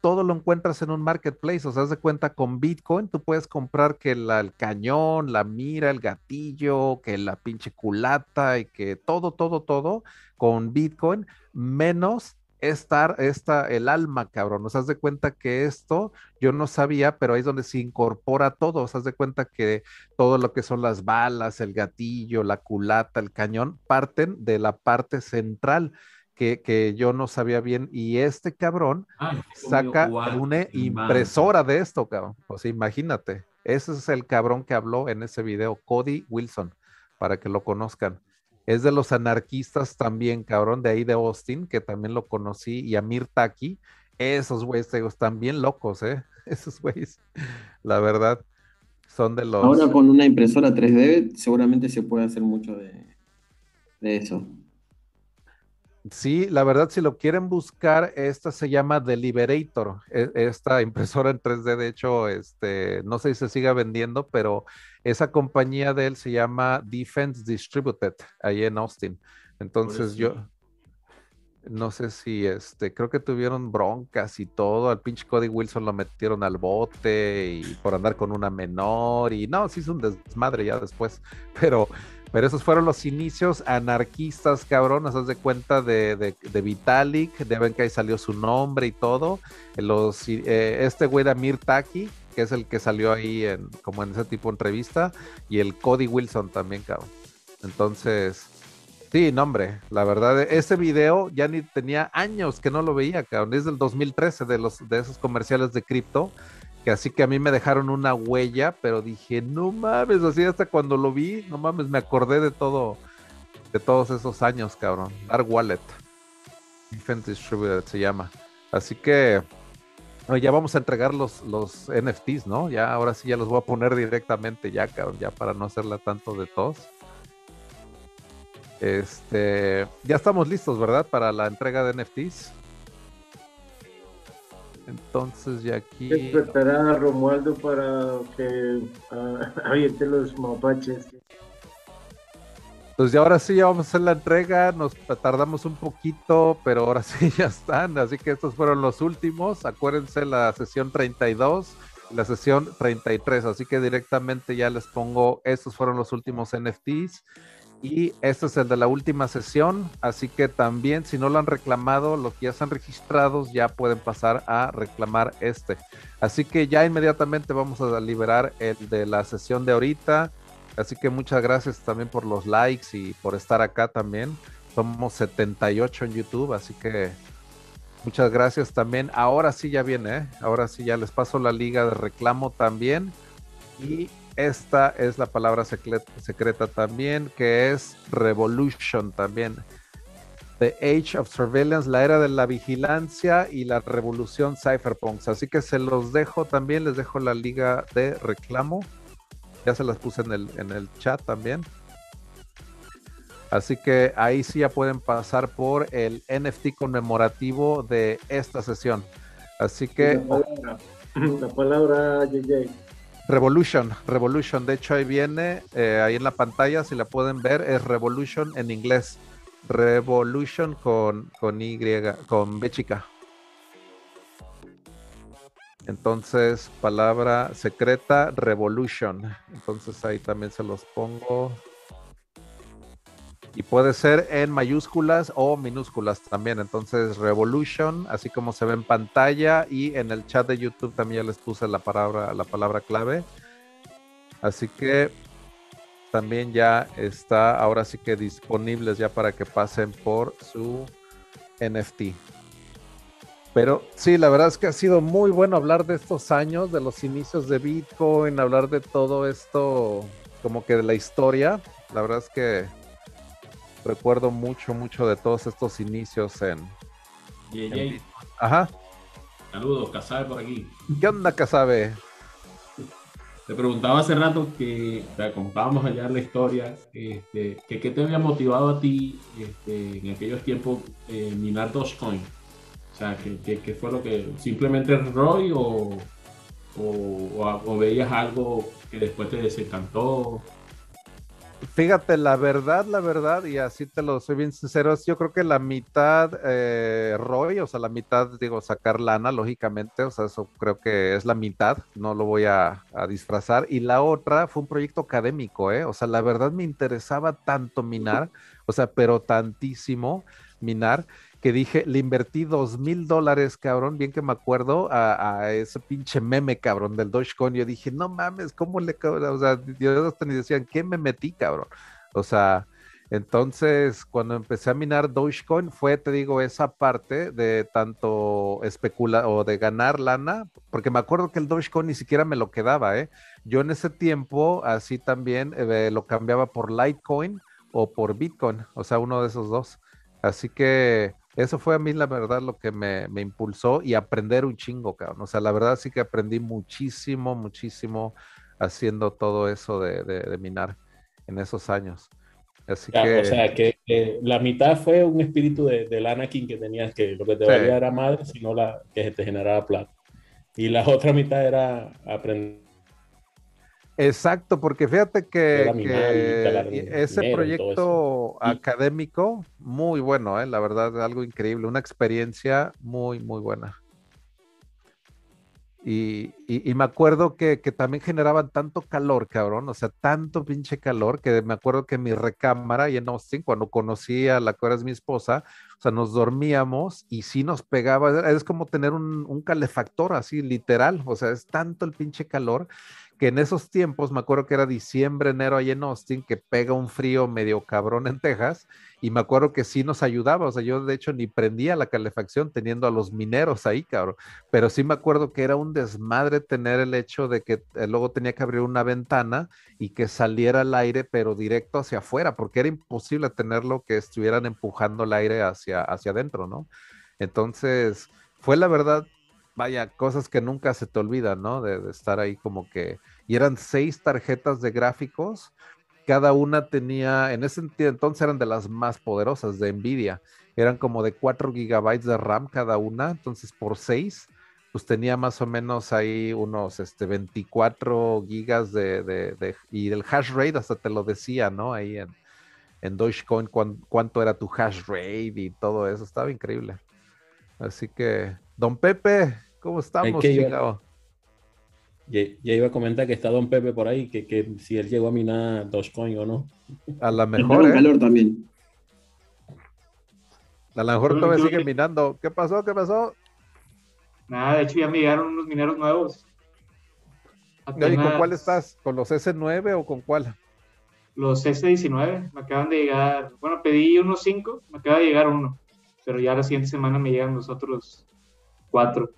todo lo encuentras en un marketplace, o sea, haz de cuenta con Bitcoin, tú puedes comprar que el cañón, la mira, el gatillo, que la pinche culata y que todo, todo, todo con Bitcoin, menos estar esta, el alma, cabrón. Nos das de cuenta que esto yo no sabía, pero ahí es donde se incorpora todo. Os das de cuenta que todo lo que son las balas, el gatillo, la culata, el cañón, parten de la parte central. Que, que yo no sabía bien, y este cabrón ah, saca una impresora de esto, cabrón. O sea, imagínate, ese es el cabrón que habló en ese video, Cody Wilson, para que lo conozcan. Es de los anarquistas también, cabrón, de ahí de Austin, que también lo conocí, y Amir Taki. Esos güeyes están bien locos, ¿eh? Esos güeyes, la verdad, son de los... Ahora con una impresora 3D seguramente se puede hacer mucho de, de eso. Sí, la verdad, si lo quieren buscar, esta se llama Deliberator. E, esta impresora en 3D, de hecho, este, no sé si se siga vendiendo, pero esa compañía de él se llama Defense Distributed, ahí en Austin. Entonces yo no sé si este, creo que tuvieron broncas y todo. Al pinche Cody Wilson lo metieron al bote y por andar con una menor. Y no, sí es un desmadre ya después. Pero pero esos fueron los inicios anarquistas, cabrón. Haz de cuenta de, de, Vitalik, de ven que ahí salió su nombre y todo. Los, eh, este güey de Amir Taki, que es el que salió ahí en, como en ese tipo de entrevista. Y el Cody Wilson también, cabrón. Entonces, sí, nombre, la verdad, ese video ya ni tenía años que no lo veía, cabrón. Es del 2013 de, los, de esos comerciales de cripto que así que a mí me dejaron una huella, pero dije, no mames, así hasta cuando lo vi, no mames, me acordé de todo, de todos esos años, cabrón. Dark Wallet, Defense Distributed se llama. Así que ya vamos a entregar los, los NFTs, ¿no? Ya, ahora sí ya los voy a poner directamente ya, cabrón, ya para no hacerla tanto de tos. Este, ya estamos listos, ¿verdad? Para la entrega de NFTs. Entonces, ya aquí. Esperar a Romualdo para que uh, aviente los mapaches. Pues ya ahora sí, ya vamos a hacer la entrega. Nos tardamos un poquito, pero ahora sí ya están. Así que estos fueron los últimos. Acuérdense la sesión 32 la sesión 33. Así que directamente ya les pongo, estos fueron los últimos NFTs. Y este es el de la última sesión, así que también si no lo han reclamado, los que ya están registrados ya pueden pasar a reclamar este. Así que ya inmediatamente vamos a liberar el de la sesión de ahorita. Así que muchas gracias también por los likes y por estar acá también. Somos 78 en YouTube, así que muchas gracias también. Ahora sí ya viene, ¿eh? ahora sí ya les paso la liga de reclamo también. Y esta es la palabra secreta, también, que es Revolution también. The Age of Surveillance, la era de la vigilancia y la revolución cypherpunks. Así que se los dejo también, les dejo la liga de reclamo. Ya se las puse en el, en el chat también. Así que ahí sí ya pueden pasar por el NFT conmemorativo de esta sesión. Así que... La palabra, JJ. Revolution, Revolution, de hecho ahí viene, eh, ahí en la pantalla, si la pueden ver, es Revolution en inglés. Revolution con, con Y, con B chica. Entonces, palabra secreta, Revolution. Entonces ahí también se los pongo. Y puede ser en mayúsculas o minúsculas también. Entonces, Revolution, así como se ve en pantalla y en el chat de YouTube también ya les puse la palabra, la palabra clave. Así que también ya está ahora sí que disponibles ya para que pasen por su NFT. Pero sí, la verdad es que ha sido muy bueno hablar de estos años, de los inicios de Bitcoin, hablar de todo esto, como que de la historia. La verdad es que recuerdo mucho, mucho de todos estos inicios en. Ajá. Saludos, Casabe por aquí. ¿Qué onda, Casabe? Te preguntaba hace rato que, como estábamos allá la historia, este, que qué te había motivado a ti este, en aquellos tiempos eh, minar Dogecoin. O sea, ¿qué, fue lo que simplemente Roy o, o, o, veías algo que después te desencantó? Fíjate, la verdad, la verdad, y así te lo soy bien sincero, yo creo que la mitad eh, Roy, o sea, la mitad, digo, sacar lana, lógicamente, o sea, eso creo que es la mitad, no lo voy a, a disfrazar, y la otra fue un proyecto académico, ¿eh? O sea, la verdad me interesaba tanto minar, o sea, pero tantísimo minar, que dije, le invertí dos mil dólares, cabrón, bien que me acuerdo, a, ese pinche meme, cabrón, del Dogecoin. Yo dije, no mames, ¿cómo le cabrón? O sea, yo hasta ni decían, ¿qué me metí, cabrón? O sea, entonces, cuando empecé a minar Dogecoin, fue, te digo, esa parte de tanto especular o de ganar lana, porque me acuerdo que el Dogecoin ni siquiera me lo quedaba, ¿eh? Yo en ese tiempo, así también, eh, lo cambiaba por Litecoin o por Bitcoin, o sea, uno de esos dos. Así que eso fue a mí la verdad lo que me, impulsó y aprender un chingo, cabrón. O sea, la verdad sí que aprendí muchísimo, muchísimo haciendo todo eso de, minar en esos años. Así que... O sea, que la mitad fue un espíritu de, del Anakin que tenías que lo que te valía era madre, sino la que te generaba plata. Y la otra mitad era aprender Exacto, porque fíjate que, ese proyecto académico, muy bueno, ¿eh? la verdad, algo increíble, una experiencia muy, muy buena. Y, me acuerdo que, también generaban tanto calor, cabrón, o sea, tanto pinche calor, que me acuerdo que mi recámara y en Austin, cuando conocí a la que ahora es mi esposa, o sea, nos dormíamos y sí nos pegaba, es como tener un, un calefactor así, literal, o sea, es tanto el pinche calor que en esos tiempos, me acuerdo que era diciembre, enero ahí en Austin, que pega un frío medio cabrón en Texas, y me acuerdo que sí nos ayudaba, o sea, yo de hecho ni prendía la calefacción teniendo a los mineros ahí, cabrón, pero sí me acuerdo que era un desmadre tener el hecho de que eh, luego tenía que abrir una ventana y que saliera el aire, pero directo hacia afuera, porque era imposible tenerlo que estuvieran empujando el aire hacia, hacia adentro, ¿no? Entonces, fue la verdad vaya, cosas que nunca se te olvidan, ¿no? De, estar ahí como que... Y eran seis tarjetas de gráficos, cada una tenía, en ese entonces eran de las más poderosas de Nvidia, eran como de 4 gigabytes de RAM cada una, entonces por seis, pues tenía más o menos ahí unos este, 24 gigas de, de, y el hash rate hasta te lo decía, ¿no? Ahí en, en Dogecoin cuánto era tu hash rate y todo eso, estaba increíble. Así que, don Pepe, ¿cómo estamos, ya, ya, iba a comentar que está don Pepe por ahí, que, que si él llegó a minar Dogecoin o no. A lo mejor. ¿eh? calor también. A lo mejor todavía sigue minando. ¿Qué pasó? ¿Qué pasó? Nada, de hecho ya me llegaron unos mineros nuevos. ¿Y con cuál estás? ¿Con los S9 o con cuál? Los S19, me acaban de llegar, bueno, pedí unos 5, me acaba de llegar uno pero ya la siguiente semana me llegan los otros cuatro.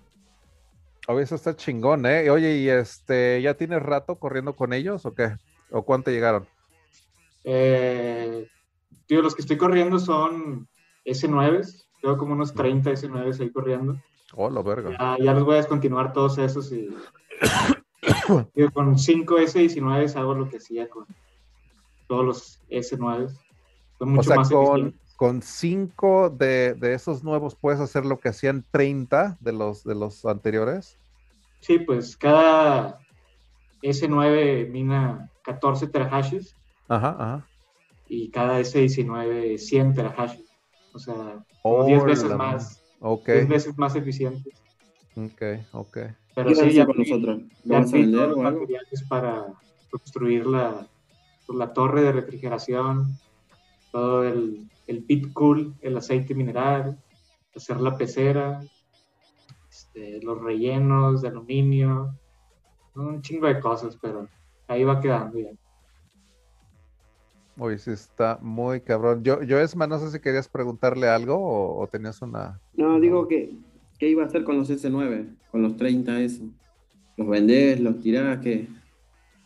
Oye, eso está chingón, ¿eh? Oye, ¿y este, ya tienes rato corriendo con ellos o qué? ¿O cuánto llegaron? Eh, tío, los que estoy corriendo son S9, tengo como unos 30 S9 ahí corriendo. Oh, la verga. Ya, los voy a descontinuar todos esos y con 5 S19 hago lo que hacía con todos los S9. Son mucho o sea, más con, con cinco de, esos nuevos puedes hacer lo que hacían 30 de los, de los anteriores. Sí, pues cada S9 mina 14 terahashes. Ajá, ajá. Y cada S19 100 terahashes. O sea, 10 veces más. Ok. 10 veces más eficientes. Ok, ok. Pero sí, ya, con nosotros. ¿Vamos a vender materiales para construir la, pues, la torre de refrigeración todo el, el pit cool, el aceite mineral, hacer la pecera, este, los rellenos de aluminio, un chingo de cosas, pero ahí va quedando ya. Uy, sí está muy cabrón. Yo, yo Esma, no sé si querías preguntarle algo o, tenías una... No, digo que, ¿qué iba a hacer con los S9? Con los 30 eso. ¿Los vendés, los tirás, qué?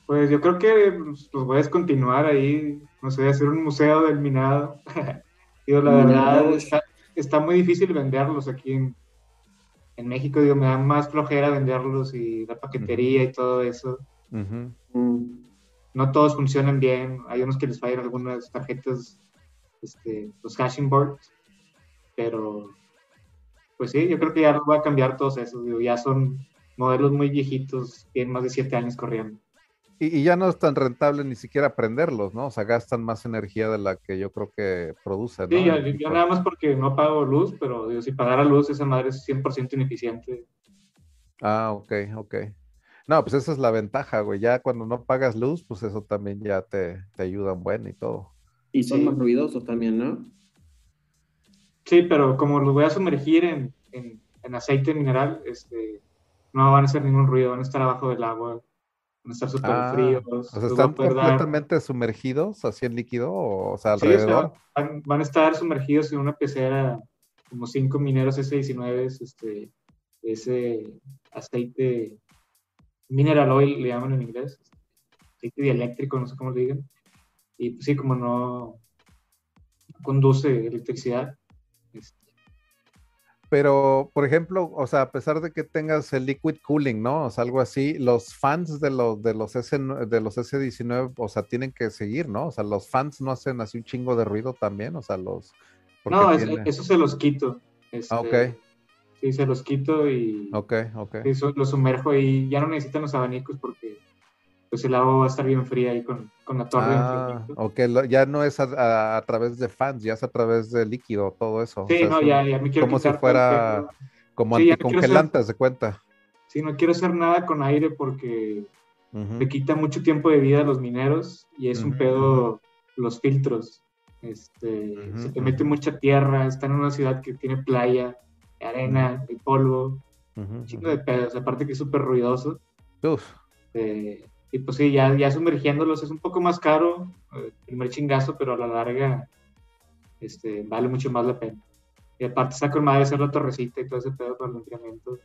Pues yo creo que pues, los voy a continuar ahí, no sé, hacer un museo del minado. digo, la verdad, está, muy difícil venderlos aquí en, en México, digo, me da más flojera venderlos y la paquetería y todo eso. Mm. No todos funcionan bien, hay unos que les fallan algunas tarjetas, este, los hashing boards, pero pues sí, yo creo que ya no va a cambiar todos esos, digo, ya son modelos muy viejitos, tienen más de siete años corriendo. Y, ya no es tan rentable ni siquiera aprenderlos, ¿no? O sea, gastan más energía de la que yo creo que producen. ¿no? Sí, yo, nada más porque no pago luz, pero digo, si pagara luz, esa madre es 100% ineficiente. Ah, ok, ok. No, pues esa es la ventaja, güey. Ya cuando no pagas luz, pues eso también ya te, te ayuda un buen y todo. Y son más ruidosos también, ¿no? Sí, pero como los voy a sumergir en, en, en aceite mineral, este, no van a hacer ningún ruido, van a estar abajo del agua estar súper ah, fríos. O sea, ¿están completamente sumergidos así en líquido o, sea, alrededor? van, a estar sumergidos en una pecera como cinco mineros S19, este, ese aceite mineral oil le llaman en inglés, aceite dieléctrico, no sé cómo le digan. Y pues sí, como no conduce electricidad, este, pero, por ejemplo, o sea, a pesar de que tengas el liquid cooling, ¿no? O sea, algo así, los fans de los, de los, S, de los S19, o sea, tienen que seguir, ¿no? O sea, los fans no hacen así un chingo de ruido también, o sea, los... No, eso se los quito. Este, ah, ok. Sí, se los quito y... Ok, ok. Eso, los sumerjo y ya no necesitan los abanicos porque pues el agua va a estar bien fría ahí con, con la torre. Ah, ok, ya no es a, través de fans, ya es a través de líquido, todo eso. Sí, no, ya, ya me quiero Como si fuera como sí, anticongelante, de cuenta. Sí, no quiero hacer nada con aire porque me quita mucho tiempo de vida a los mineros y es un pedo los filtros. Este, se te mete mucha tierra, está en una ciudad que tiene playa, arena, y polvo, un chingo de pedos, aparte que es súper ruidoso. Uf. Eh, y pues sí, ya, ya sumergiéndolos es un poco más caro, el eh, primer chingazo, pero a la larga este, vale mucho más la pena. Y aparte está con madre hacer la torrecita y todo ese pedo para el enfriamiento.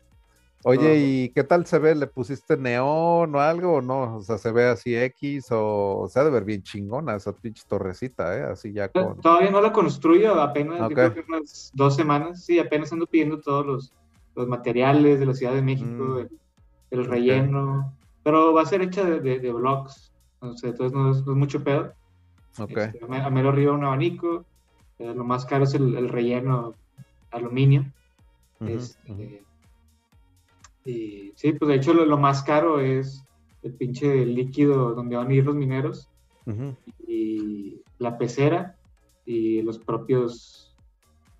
Oye, ¿y qué tal se ve? ¿Le pusiste neón o algo o no? O sea, ¿se ve así X o, o sea, de ver bien chingona esa pinche torrecita, ¿eh? Así ya con... Todavía no la construyo, apenas, creo que unas dos semanas, sí, apenas ando pidiendo todos los, los materiales de la Ciudad de México, mm. el, relleno, pero va a ser hecha de, de, blocks, entonces no es, mucho pedo. Okay. Este, a, mero arriba un abanico, eh, lo más caro es el, relleno aluminio. Este, y sí, pues de hecho lo, más caro es el pinche líquido donde van a ir los mineros y la pecera y los propios,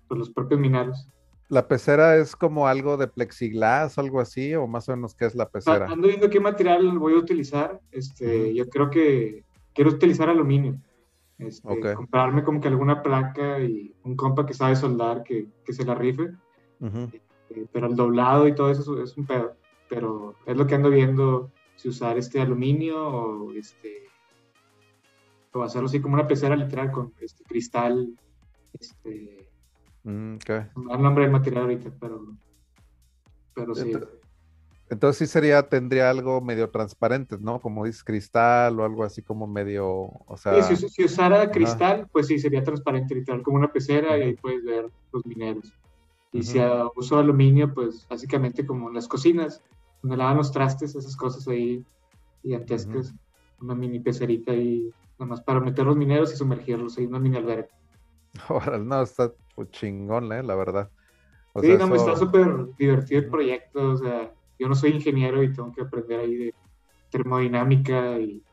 pues los propios mineros. ¿La pecera es como algo de plexiglas algo así? ¿O más o menos qué es la pecera? Ando viendo qué material voy a utilizar. Este, Yo creo que quiero utilizar aluminio. Este, comprarme como que alguna placa y un compa que sabe soldar que, que se la rife. Este, pero el doblado y todo eso es un pedo. Pero es lo que ando viendo, si usar este aluminio o este o hacerlo así como una pecera literal con este cristal este okay. No el nombre del material ahorita, pero, pero sí. Entonces, sí sería, tendría algo medio transparente, ¿no? Como dices, cristal o algo así como medio, o sea... si, usara cristal, pues sí, sería transparente, literal, como una pecera y ahí puedes ver los mineros. Y si uso aluminio, pues básicamente como en las cocinas, donde lavan los trastes, esas cosas ahí gigantescas, una mini pecerita ahí, nada más para meter los mineros y sumergirlos ahí, una mini alberca. Ahora, no, está chingón, ¿eh? la verdad. sí, no, me está súper divertido el proyecto, o sea, yo no soy ingeniero y tengo que aprender ahí de termodinámica y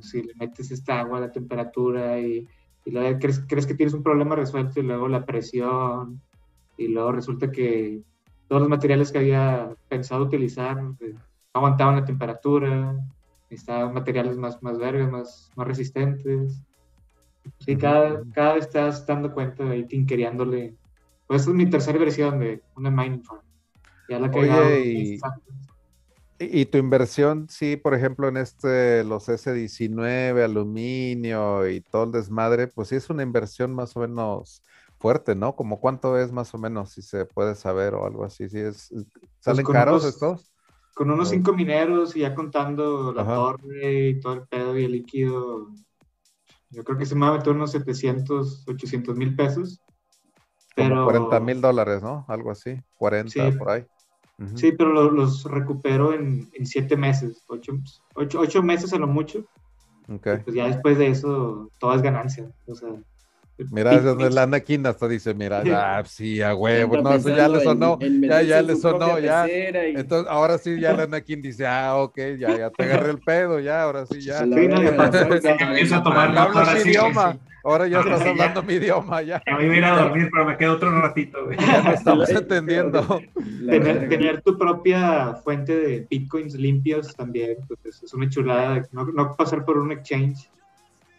si le metes esta agua a la temperatura y, luego crees, crees, que tienes un problema resuelto y luego la presión y luego resulta que todos los materiales que había pensado utilizar eh, aguantaban la temperatura, necesitaban materiales más, más verdes, más, más resistentes Sí, cada, cada vez estás dando cuenta de ahí tinkereándole. Pues esta es mi tercera versión de una mining farm. Ya la que Oye, y, y, tu inversión, sí, por ejemplo, en este, los S19, aluminio y todo el desmadre, pues sí es una inversión más o menos fuerte, ¿no? Como cuánto es más o menos, si se puede saber o algo así. Si es, pues ¿Salen caros estos? Con unos cinco mineros y ya contando la torre y todo el pedo y el líquido, yo creo que se me va a meter unos 700, 800 mil pesos. Pero... 40 mil dólares, ¿no? Algo así, 40 por ahí. Sí, pero los recupero en, en siete meses, ocho, ocho, ocho, meses a lo mucho. Okay. Pues ya después de eso, todo es ganancia. O sea, Mira, la Anakin hasta dice, mira, ya, sí, a huevo, no, eso ya le sonó, ya, ya le sonó, ya. Entonces, ahora sí, ya la Anakin dice, ah, ok, ya, ya te agarré el pedo, ya, ahora sí, ya. Sí, Empieza a tomar Hablas idioma. Ahora ya estás hablando mi idioma, ya. A mí me a dormir, pero me quedo otro ratito, güey. Ya no estamos entendiendo. Tener, tener, tu propia fuente de bitcoins limpios también, pues es una chulada. No, no pasar por un exchange.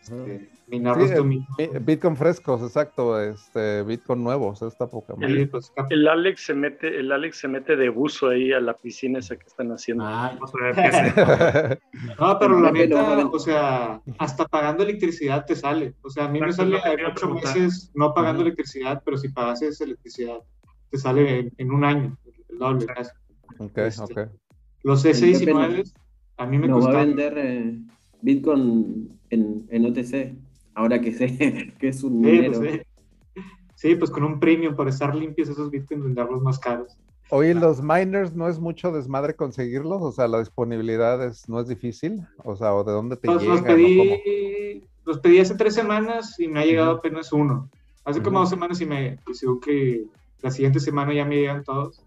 Este, Bitcoin frescos, exacto, este, Bitcoin nuevos, esta poca el, el, Alex se mete, el Alex se mete de buzo ahí a la piscina esa que están haciendo. no, pero la neta, o sea, hasta pagando electricidad te sale. O sea, a mí me sale ocho meses no pagando electricidad, pero si pagas esa electricidad, te sale en, un año, el doble. Ok, este, Los S19 a mí me no va a vender eh, Bitcoin en, en OTC ahora que sé que es un sí, pues, sí. pues con un premium por estar limpios esos bitcoins, venderlos más caros. Oye, los miners no es mucho desmadre conseguirlos, o sea, la disponibilidad es, no es difícil, o sea, o de dónde te llegan. Los pedí, los pedí hace tres semanas y me ha llegado apenas uno. Hace como dos semanas y me decidió que la siguiente semana ya me llegan todos.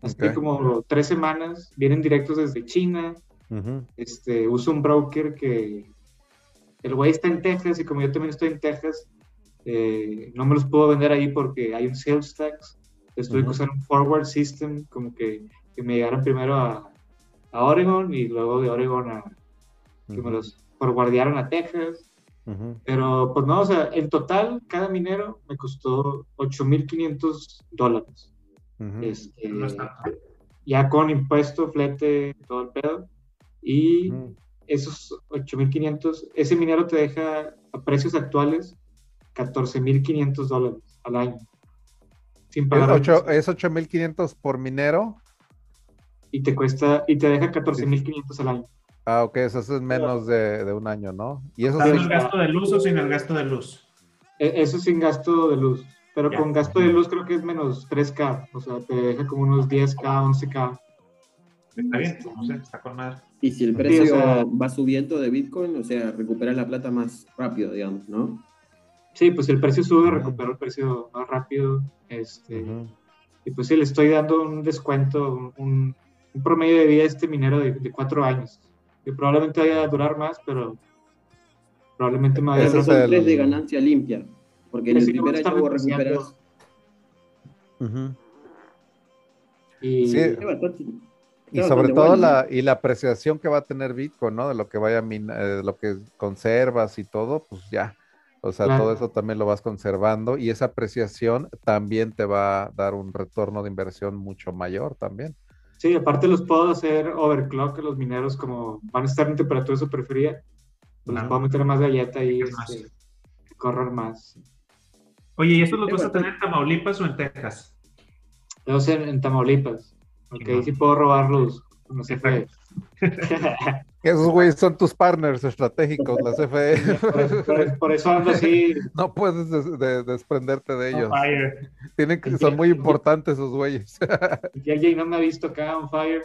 Hace como tres semanas, vienen directos desde China. este, uso un broker que el güey está en Texas y como yo también estoy en Texas, eh, no me los puedo vender ahí porque hay un sales tax. Estoy usando un forward system, como que, que me llegaron primero a, a, Oregon y luego de Oregon a que me los forwardearon a Texas. Pero pues no, o sea, en total cada minero me costó 8.500 dólares. Este, ya con impuesto, flete, todo el pedo. Y esos 8.500, ese minero te deja a precios actuales 14.500 dólares al año. Sin pagar. ¿Es 8.500 por minero? Y te cuesta, y te deja 14.500 al año. Ah, ok, eso es menos de, de un año, ¿no? Y eso ¿Sin el gasto de luz o sin el gasto de luz? E, eso sin gasto de luz. Pero con gasto de luz creo que es menos 3K. O sea, te deja como unos 10K, 11K. Está bien, no sé, está con nada. Y si el precio va subiendo de Bitcoin, o sea, recuperas la plata más rápido, digamos, ¿no? Sí, pues el precio sube, recupero el precio más rápido. Este, Y pues sí, le estoy dando un descuento, un, promedio de vida a este minero de, cuatro años. Que probablemente vaya a durar más, pero probablemente me vaya a durar. son tres de ganancia limpia, porque en el primer año vos recuperas. Y sí. Y sobre todo la, y la apreciación que va a tener Bitcoin, ¿no? De lo que vaya a eh, lo que conservas y todo, pues ya. O sea, todo eso también lo vas conservando y esa apreciación también te va a dar un retorno de inversión mucho mayor también. Sí, aparte los puedo hacer overclock, los mineros como van a estar en temperatura super fría, pues les puedo meter más galleta y este, correr más. Oye, ¿y esto los vas a tener en Tamaulipas o en Texas? Los en, en Tamaulipas. Ok, sí puedo robarlos. No sé, Esos güeyes son tus partners estratégicos, la CFE. Por, eso ando así. No puedes desprenderte de ellos. Tienen que, son muy importantes esos güeyes. Y alguien no me ha visto acá on fire.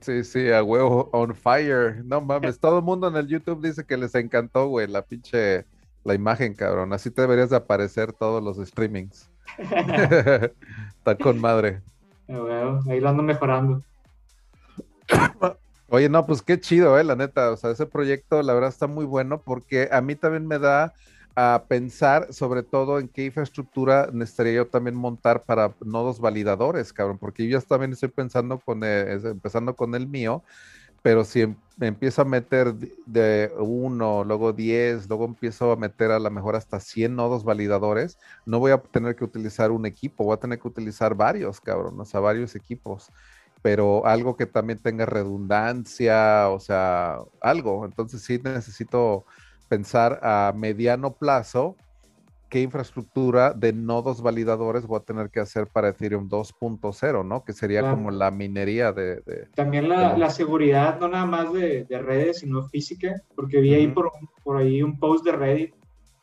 Sí, sí, a huevo, on fire. No mames, todo el mundo en el YouTube dice que les encantó, güey, la pinche, la imagen, cabrón. Así te deberías de aparecer todos los streamings. Está con madre ahí lo ando mejorando. Oye, no, pues qué chido, eh, la neta. O sea, ese proyecto, la verdad, está muy bueno porque a mí también me da a pensar sobre todo en qué infraestructura necesitaría yo también montar para nodos validadores, cabrón, porque yo también estoy pensando con, empezando con el mío, pero si em, me empiezo a meter de uno, luego 10, luego empiezo a meter a lo mejor hasta 100 nodos validadores, no voy a tener que utilizar un equipo, voy a tener que utilizar varios, cabrón, o sea, varios equipos, pero algo que también tenga redundancia, o sea, algo. Entonces sí necesito pensar a mediano plazo qué infraestructura de nodos validadores voy a tener que hacer para Ethereum 2.0, ¿no? Que sería como la minería de... También la, seguridad, no nada más de, redes, sino física, porque vi ahí por, por ahí un post de Reddit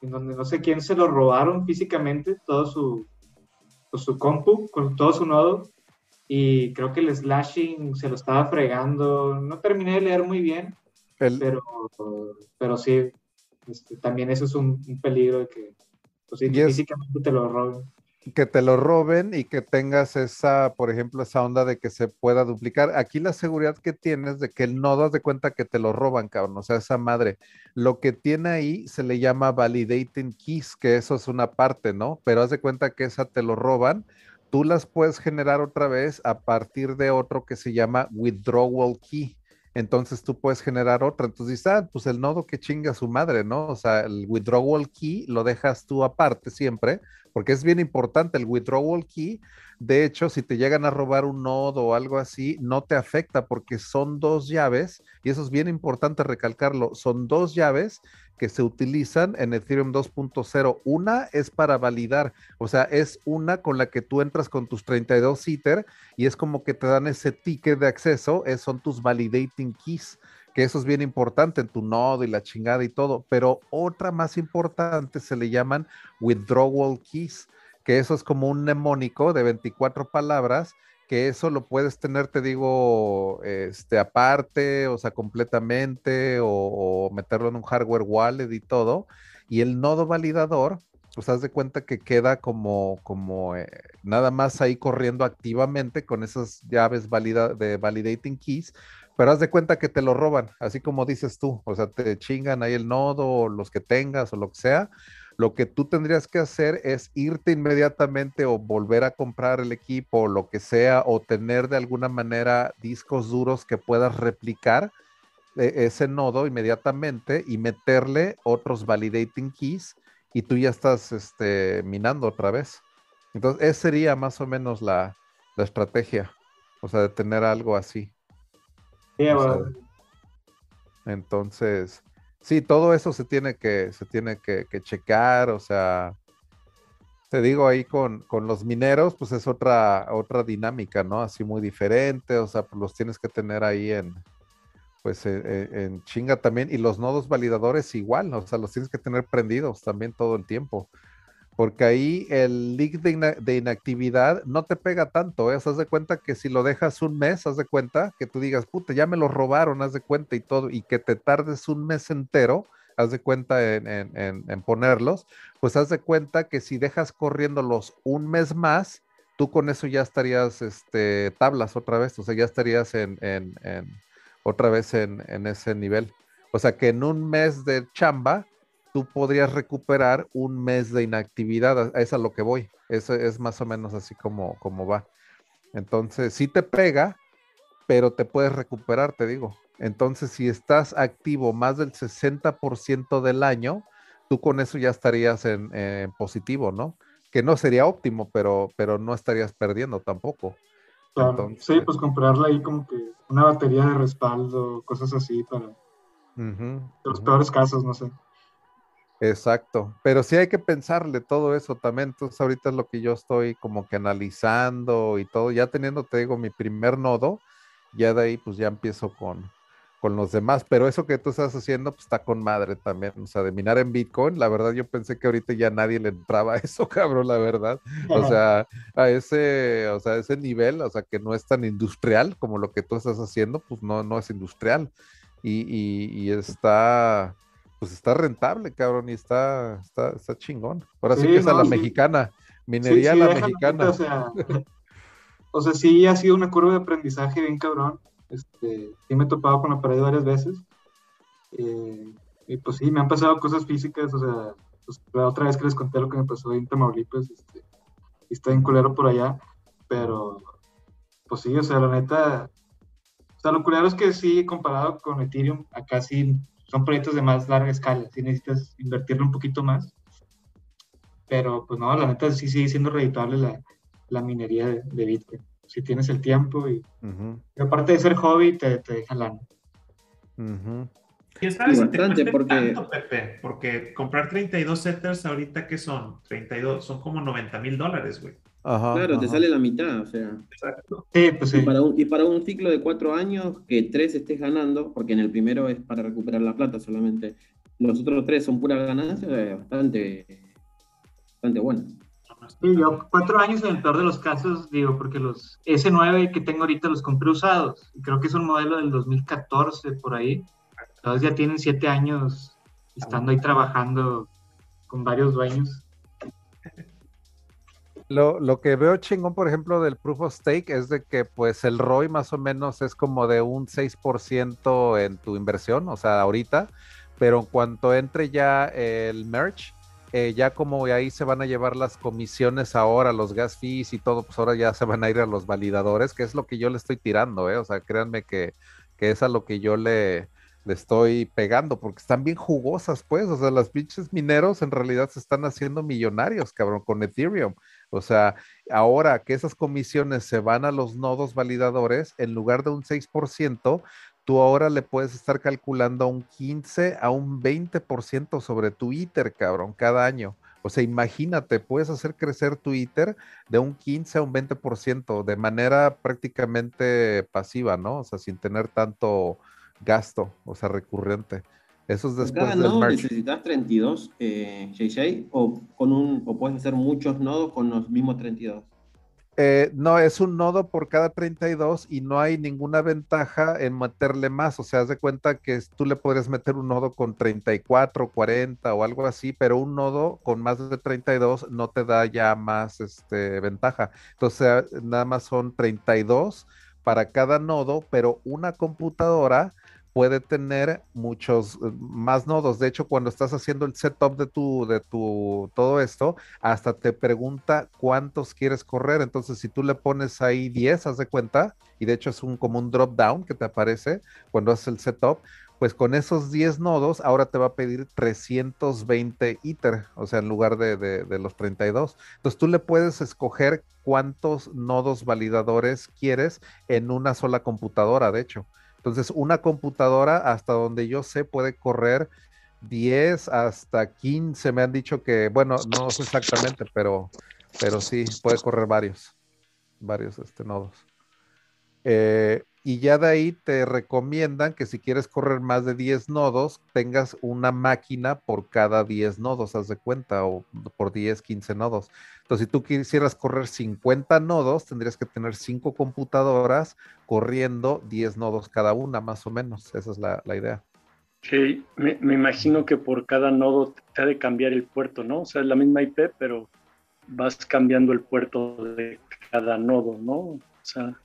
en donde no sé quién se lo robaron físicamente, todo su, pues, su compu, con todo su nodo, y creo que el slashing se lo estaba fregando. No terminé de leer muy bien, pero, pero sí, este, también eso es un, un peligro de que pues físicamente te lo roben. Que te lo roben y que tengas esa, por ejemplo, esa onda de que se pueda duplicar. Aquí la seguridad que tienes de que nodo das de cuenta que te lo roban, cabrón. O sea, esa madre. Lo que tiene ahí se le llama validating keys, que eso es una parte, ¿no? Pero haz de cuenta que esa te lo roban. Tú las puedes generar otra vez a partir de otro que se llama withdrawal key entonces tú puedes generar otra. Entonces dices, ah, pues el nodo que chinga su madre, ¿no? O sea, el withdrawal key lo dejas tú aparte siempre, porque es bien importante el withdrawal key. De hecho, si te llegan a robar un nodo o algo así, no te afecta porque son dos llaves, y eso es bien importante recalcarlo, son dos llaves que se utilizan en Ethereum 2.0. Una es para validar, o sea, es una con la que tú entras con tus 32 ITER y es como que te dan ese ticket de acceso, es, son tus validating keys, que eso es bien importante en tu nodo y la chingada y todo. Pero otra más importante se le llaman withdrawal keys, que eso es como un mnemónico de 24 palabras que eso lo puedes tener, te digo, este, aparte, o sea, completamente, o, meterlo en un hardware wallet y todo. Y el nodo validador, pues haz de cuenta que queda como, como eh, nada más ahí corriendo activamente con esas llaves valida de validating keys, pero haz de cuenta que te lo roban, así como dices tú, o sea, te chingan ahí el nodo, o los que tengas, o lo que sea, lo que tú tendrías que hacer es irte inmediatamente o volver a comprar el equipo o lo que sea, o tener de alguna manera discos duros que puedas replicar eh, ese nodo inmediatamente y meterle otros validating keys y tú ya estás este, minando otra vez. Entonces, esa sería más o menos la, estrategia, o sea, de tener algo así. Entonces, Sí, todo eso se tiene que, se tiene que, checar, o sea, te digo ahí con, con, los mineros, pues es otra, otra dinámica, ¿no? Así muy diferente, o sea, pues los tienes que tener ahí en, pues e, e, en chinga también, y los nodos validadores igual, o sea, los tienes que tener prendidos también todo el tiempo porque ahí el leak de, inactividad no te pega tanto, ¿eh? haz de cuenta que si lo dejas un mes, haz de cuenta que tú digas, puta, ya me lo robaron, haz de cuenta y todo, y que te tardes un mes entero, haz de cuenta en, ponerlos, pues haz de cuenta que si dejas corriéndolos un mes más, tú con eso ya estarías este, tablas otra vez, o sea, ya estarías en, otra vez en, en ese nivel. O sea, que en un mes de chamba, tú podrías recuperar un mes de inactividad. A, es a lo que voy. Eso es más o menos así como, como va. Entonces, sí te pega, pero te puedes recuperar, te digo. Entonces, si estás activo más del 60% del año, tú con eso ya estarías en, positivo, ¿no? Que no sería óptimo, pero, pero no estarías perdiendo tampoco. sí, pues comprarle ahí como que una batería de respaldo, cosas así para los peores casos, no sé. Exacto, pero sí hay que pensarle todo eso también. Entonces ahorita es lo que yo estoy como que analizando y todo, ya teniendo, te digo, mi primer nodo, ya de ahí pues ya empiezo con, con los demás, pero eso que tú estás haciendo pues está con madre también, o sea, de minar en Bitcoin, la verdad yo pensé que ahorita ya nadie le entraba a eso, cabrón, la verdad. O sea, a ese, o sea, a ese nivel, o sea, que no es tan industrial como lo que tú estás haciendo, pues no, no es industrial. Y, y está pues está rentable, cabrón, y está, está, está chingón. Ahora sí, que es a la mexicana, minería a la mexicana. O sea, sí ha sido una curva de aprendizaje bien cabrón. Este, sí me he topado con la pared varias veces. Eh, y pues sí, me han pasado cosas físicas, o sea, pues, la otra vez que les conté lo que me pasó en Tamaulipas, este, y está en culero por allá, pero pues sí, o sea, la neta, o sea, lo curioso es que sí, comparado con Ethereum, acá sí son proyectos de más larga escala, sí necesitas invertirle un poquito más. Pero pues no, la neta sí sigue siendo redituable la, la minería de, de, Bitcoin. Si tienes el tiempo y, y aparte de ser hobby, te, te deja lana. Y sabes, bastante, porque... Tanto, Pepe, porque comprar 32 setters ahorita, ¿qué son? 32, son como 90 mil dólares, güey. Claro, te sale la mitad, o sea. Exacto. Sí, pues sí. Y para, un, y para un ciclo de cuatro años, que tres estés ganando, porque en el primero es para recuperar la plata solamente, los otros tres son pura ganancia, es bastante, bastante bueno. Sí, yo cuatro años en el peor de los casos, digo, porque los S9 que tengo ahorita los compré usados. Y creo que es un modelo del 2014 por ahí. Entonces ya tienen siete años estando ahí trabajando con varios dueños. Lo, lo, que veo chingón, por ejemplo, del Proof of Stake es de que pues el ROI más o menos es como de un 6% en tu inversión, o sea, ahorita, pero en cuanto entre ya el merge, eh, ya como ahí se van a llevar las comisiones ahora, los gas fees y todo, pues ahora ya se van a ir a los validadores, que es lo que yo le estoy tirando, ¿eh? O sea, créanme que, que es a lo que yo le, le estoy pegando, porque están bien jugosas, pues, o sea, las pinches mineros en realidad se están haciendo millonarios, cabrón, con Ethereum. O sea, ahora que esas comisiones se van a los nodos validadores, en lugar de un 6%, tú ahora le puedes estar calculando un 15 a un 20% sobre tu ITER, cabrón, cada año. O sea, imagínate, puedes hacer crecer tu ITER de un 15 a un 20% de manera prácticamente pasiva, ¿no? O sea, sin tener tanto gasto, o sea, recurrente. Eso es después del nodo necesitas 32, eh, JJ, o, con un, o puedes hacer muchos nodos con los mismos 32. Eh, no, es un nodo por cada 32 y no hay ninguna ventaja en meterle más. O sea, haz de cuenta que tú le podrías meter un nodo con 34, 40 o algo así, pero un nodo con más de 32 no te da ya más este, ventaja. Entonces, nada más son 32 para cada nodo, pero una computadora puede tener muchos eh, más nodos. De hecho, cuando estás haciendo el setup de tu, de tu, todo esto, hasta te pregunta cuántos quieres correr. Entonces, si tú le pones ahí 10, haz de cuenta, y de hecho es un como un drop down que te aparece cuando haces el setup, pues con esos 10 nodos, ahora te va a pedir 320 ITER, o sea, en lugar de, de, los 32. Entonces tú le puedes escoger cuántos nodos validadores quieres en una sola computadora, de hecho. Entonces, una computadora, hasta donde yo sé, puede correr 10 hasta 15. Me han dicho que, bueno, no sé exactamente, pero, pero sí, puede correr varios, varios este, nodos. Eh, y ya de ahí te recomiendan que si quieres correr más de 10 nodos, tengas una máquina por cada 10 nodos, haz de cuenta, o por 10, 15 nodos. Entonces, si tú quisieras correr 50 nodos, tendrías que tener 5 computadoras corriendo 10 nodos cada una, más o menos. Esa es la, idea. Sí, me, me, imagino que por cada nodo te ha de cambiar el puerto, ¿no? O sea, es la misma IP, pero vas cambiando el puerto de cada nodo, ¿no? O sea,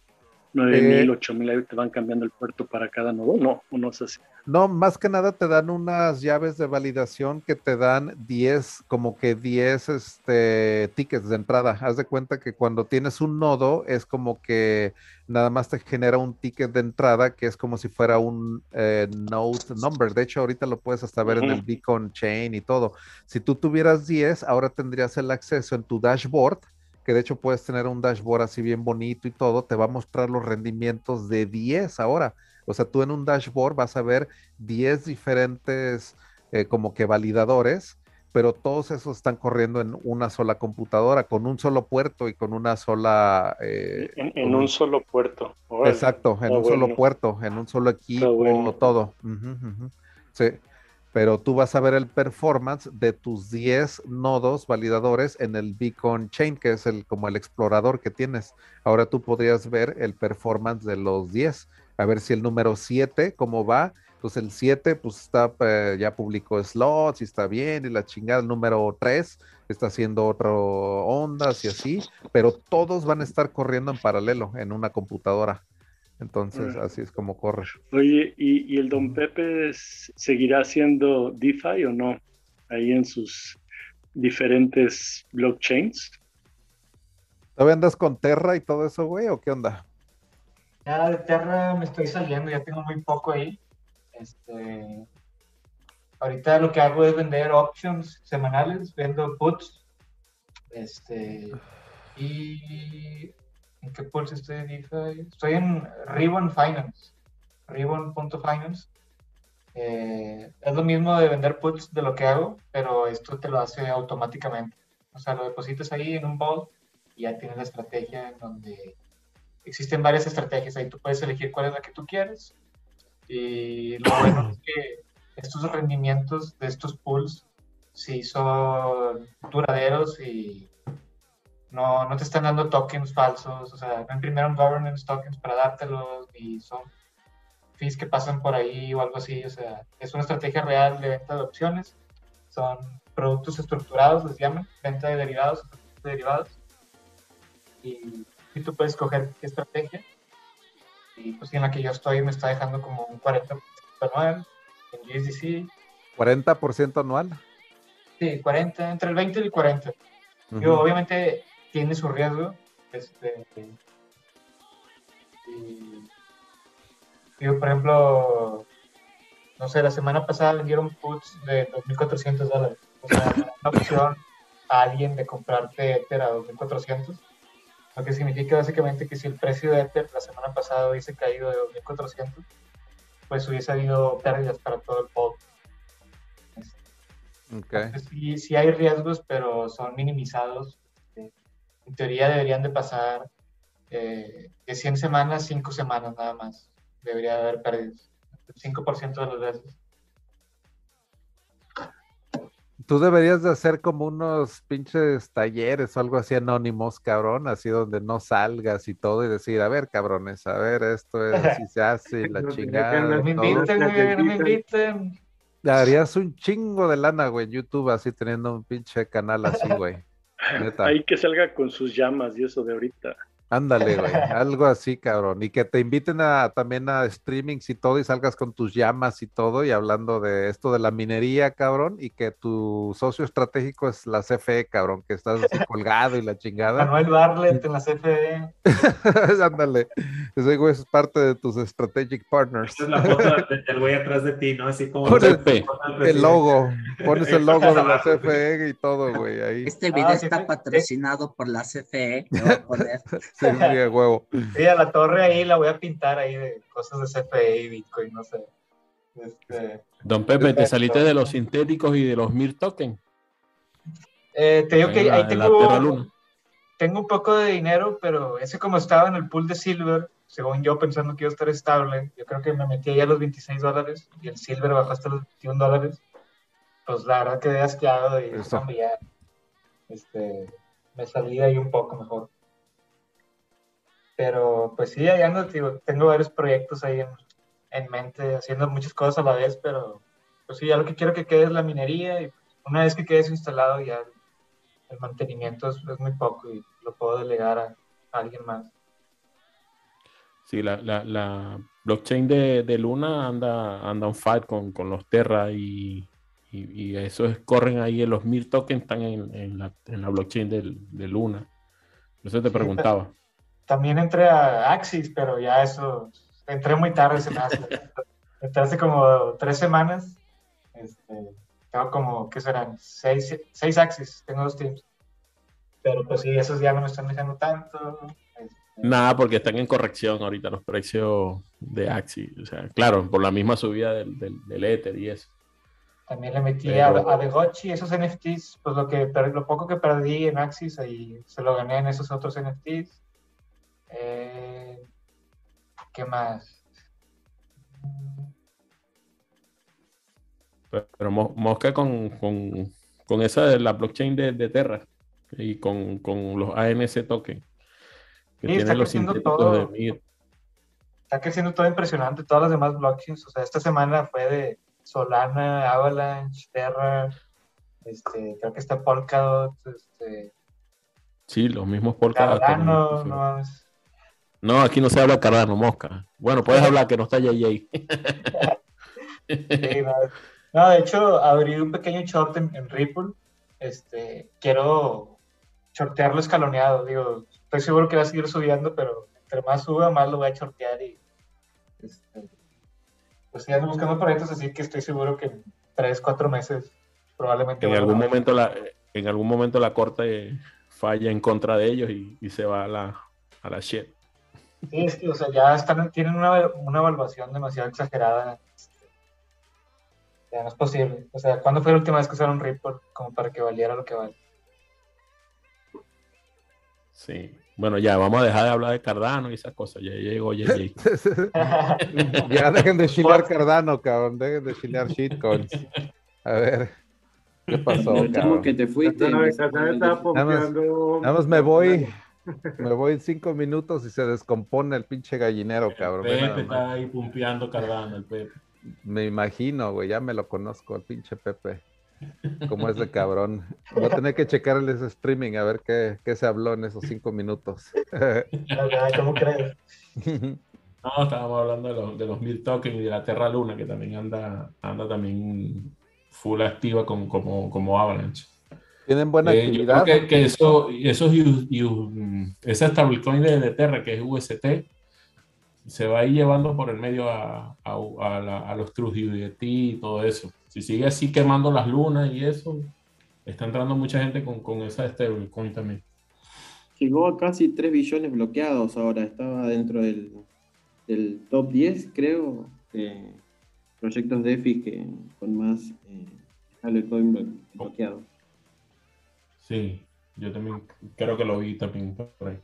9000, 8000, eh, te van cambiando el puerto para cada nodo. No, no es así. No, más que nada te dan unas llaves de validación que te dan 10, como que 10 este, tickets de entrada. Haz de cuenta que cuando tienes un nodo es como que nada más te genera un ticket de entrada que es como si fuera un eh, node number. De hecho, ahorita lo puedes hasta ver en el Beacon Chain y todo. Si tú tuvieras 10, ahora tendrías el acceso en tu dashboard que de hecho puedes tener un dashboard así bien bonito y todo, te va a mostrar los rendimientos de 10 ahora. O sea, tú en un dashboard vas a ver 10 diferentes eh, como que validadores, pero todos esos están corriendo en una sola computadora, con un solo puerto y con una sola... Eh, en, un, solo puerto. Exacto, en un solo puerto, en un solo equipo, todo. Sí pero tú vas a ver el performance de tus 10 nodos validadores en el Beacon Chain, que es el como el explorador que tienes. Ahora tú podrías ver el performance de los 10, a ver si el número 7, cómo va. Entonces el 7, pues está, eh, ya publicó slots y está bien, y la chingada, el número 3 está haciendo otro ondas y así, pero todos van a estar corriendo en paralelo en una computadora. Entonces, así es como corre. Oye, ¿y, el Don Pepe seguirá haciendo DeFi o no? Ahí en sus diferentes blockchains. ¿Todavía andas con Terra y todo eso, güey, o qué onda? Ya de Terra me estoy saliendo, ya tengo muy poco ahí. Este, ahorita lo que hago es vender options semanales, vendo puts. Este, y ¿en qué pulse estoy DeFi? Estoy en Ribbon Finance, ribbon.finance. Eh, es lo mismo de vender puts de lo que hago, pero esto te lo hace automáticamente. O sea, lo depositas ahí en un bot y ya tienes la estrategia en donde existen varias estrategias. Ahí tú puedes elegir cuál es la que tú quieres. Y lo bueno es que estos rendimientos de estos pools sí son duraderos y no, no te están dando tokens falsos. O sea, no imprimieron governance tokens para dártelos y son fees que pasan por ahí o algo así. O sea, es una estrategia real de venta de opciones. Son productos estructurados, les llaman, venta de derivados, de derivados. Y, y, tú puedes escoger qué estrategia. Y pues en la que yo estoy me está dejando como un 40% anual en USDC. ¿40% anual? Sí, 40, entre el 20 y el 40. Yo, obviamente tiene su riesgo. Este, y, yo, por ejemplo, no sé, la semana pasada vendieron puts de 2.400 dólares. O sea, una opción a alguien de comprarte Ether a 2.400. Lo que significa básicamente que si el precio de Ether la semana pasada hubiese caído de 2.400, pues hubiese habido pérdidas para todo el pod. Okay. sí, sí, hay riesgos, pero son minimizados. En teoría deberían de pasar eh, de 100 semanas, 5 semanas nada más. Debería haber pérdidas. El 5% de los veces. Tú deberías de hacer como unos pinches talleres o algo así anónimos, cabrón, así donde no salgas y todo y decir, a ver, cabrones, a ver, esto es así se hace, la chingada. No me inviten, güey, no me inviten. Darías un chingo de lana, güey, en YouTube, así teniendo un pinche canal así, güey. Neta. Ahí que salga con sus llamas y eso de ahorita. Ándale, güey, algo así, cabrón. Y que te inviten a, también a streamings y todo y salgas con tus llamas y todo y hablando de esto de la minería, cabrón, y que tu socio estratégico es la CFE, cabrón, que estás así colgado y la chingada. Manuel Barlet en la CFE. Ándale, ese güey es parte de tus strategic partners. Es la foto del güey atrás de ti, ¿no? Así como pones el logo, pones el logo de la CFE y todo, güey, ahí. Este video ah, está sí, patrocinado por la CFE, me voy a poner. Sí, huevo. Sí, a la torre ahí la voy a pintar ahí de cosas de CFE y Bitcoin, no sé. Este, Don Pepe, ¿te saliste de los sintéticos y de los MIR token? Eh, te digo que ahí tengo, tengo un poco de dinero, pero ese como estaba en el pool de Silver, según yo pensando que iba a estar estable, yo creo que me metí ahí a los 26 dólares y el Silver bajó hasta los 21 dólares. Pues la verdad quedé asqueado y cambiar. Este, me salí de ahí un poco mejor. Pero pues sí, ahí ando, tengo varios proyectos ahí en, en, mente, haciendo muchas cosas a la vez, pero pues sí, ya lo que quiero que quede es la minería y una vez que quede eso instalado ya el, el mantenimiento es, es, muy poco y lo puedo delegar a, a alguien más. Sí, la, la, la blockchain de, de, Luna anda, anda on fight con, con los Terra y, y, y eso es, corren ahí, los mil tokens están en, en, la, en la blockchain de, de Luna. Eso te sí, preguntaba. Pero también entré a Axis, pero ya eso, entré muy tarde, se me hace. entré hace como tres semanas. Este, tengo como, ¿qué serán? Seis, seis Axis, tengo dos teams. Pero pues sí, esos ya no me están dejando tanto. Este... Nada, porque están en corrección ahorita los precios de Axis. O sea, claro, por la misma subida del, del, del Ether y eso. También le metí pero... a, a Begochi, esos NFTs, pues lo, que, lo poco que perdí en Axis, ahí se lo gané en esos otros NFTs. Eh, ¿Qué más? Pero, pero Mosca con, con, con, esa de la blockchain de, de Terra y con, con, los ANC token. Que sí, tiene los todo, de. Está creciendo todo impresionante, todas las demás blockchains. O sea, esta semana fue de Solana, Avalanche, Terra, este, creo que está Polkadot, este, Sí, los mismos Polkadot. Cardano, no, no, aquí no se habla Cardano, mosca. Bueno, puedes hablar que no está JJ. sí, no, no, de hecho, abrí un pequeño short en, en, Ripple. Este, quiero shortearlo escaloneado. Digo, estoy seguro que va a seguir subiendo, pero entre más suba, más lo voy a chortear y este, pues ando buscando proyectos así que estoy seguro que en tres, cuatro meses probablemente... En algún, momento la, en algún momento la corte falla en contra de ellos y, y se va a la, a la shit. Sí, es que, o sea, ya están, tienen una, una evaluación demasiado exagerada. Ya no es posible. O sea, ¿cuándo fue la última vez que usaron report como para que valiera lo que vale? Sí. Bueno, ya, vamos a dejar de hablar de Cardano y esas cosas. Ya llegó JJ. ya dejen de chilear Cardano, cabrón. Dejen de chilear shitcoins. A ver. ¿Qué pasó, cabrón? que te fuiste. Nada más, nada más me voy. Me voy en cinco minutos y se descompone el pinche gallinero, cabrón. Pepe está ahí pumpeando Cardano, el Pepe. Me imagino, güey, ya me lo conozco, el pinche Pepe. Cómo es de cabrón. Voy a tener que checar el streaming a ver qué, qué se habló en esos cinco minutos. ¿Cómo crees? No, estábamos hablando de los, de los mil tokens y de la Terra Luna, que también anda, anda también full activa como, como, como Avalanche. Tienen buena Eh, yo actividad. creo que, que eso, esos, U- U- esa stablecoin de, de Terra, que es UST, se va a ir llevando por el medio a, a, a la- a los y todo eso. Si sigue así quemando las lunas y eso, está entrando mucha gente con, con esa stablecoin también. Llegó a casi 3 billones bloqueados ahora. Estaba dentro del, del top 10, creo, de proyectos DeFi que, con más eh, stablecoin blo- bloqueados. Sí, yo también creo que lo vi también por ahí.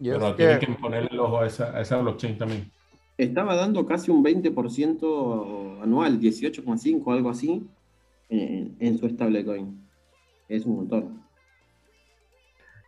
Pero que- tienen que ponerle el ojo a esa, a esa blockchain también. Estaba dando casi un 20% anual, 18,5, algo así, en, en su stablecoin. Es un montón.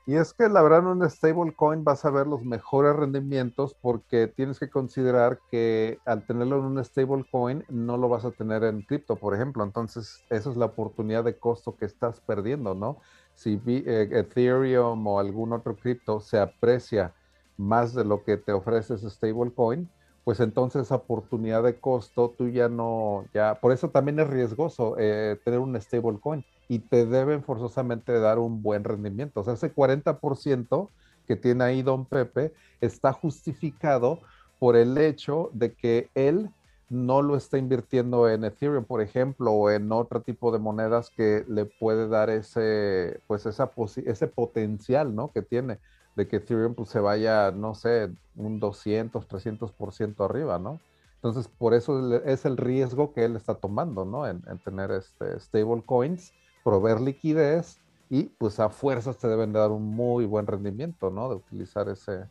Y es que la verdad en un stablecoin vas a ver los mejores rendimientos porque tienes que considerar que al tenerlo en un stablecoin no lo vas a tener en cripto, por ejemplo. Entonces, esa es la oportunidad de costo que estás perdiendo, ¿no? Si eh, Ethereum o algún otro cripto se aprecia más de lo que te ofrece ese stablecoin, pues entonces esa oportunidad de costo tú ya no, ya, por eso también es riesgoso eh, tener un stablecoin y te deben forzosamente dar un buen rendimiento. O sea, ese 40% que tiene ahí Don Pepe está justificado por el hecho de que él no lo está invirtiendo en Ethereum, por ejemplo, o en otro tipo de monedas que le puede dar ese, pues esa ese potencial, ¿no? Que tiene de que Ethereum pues, se vaya, no sé, un 200, 300% arriba, ¿no? Entonces, por eso es el riesgo que él está tomando, ¿no? En, en tener este, stable coins, proveer liquidez y pues a fuerzas te deben de dar un muy buen rendimiento, ¿no? De utilizar ese,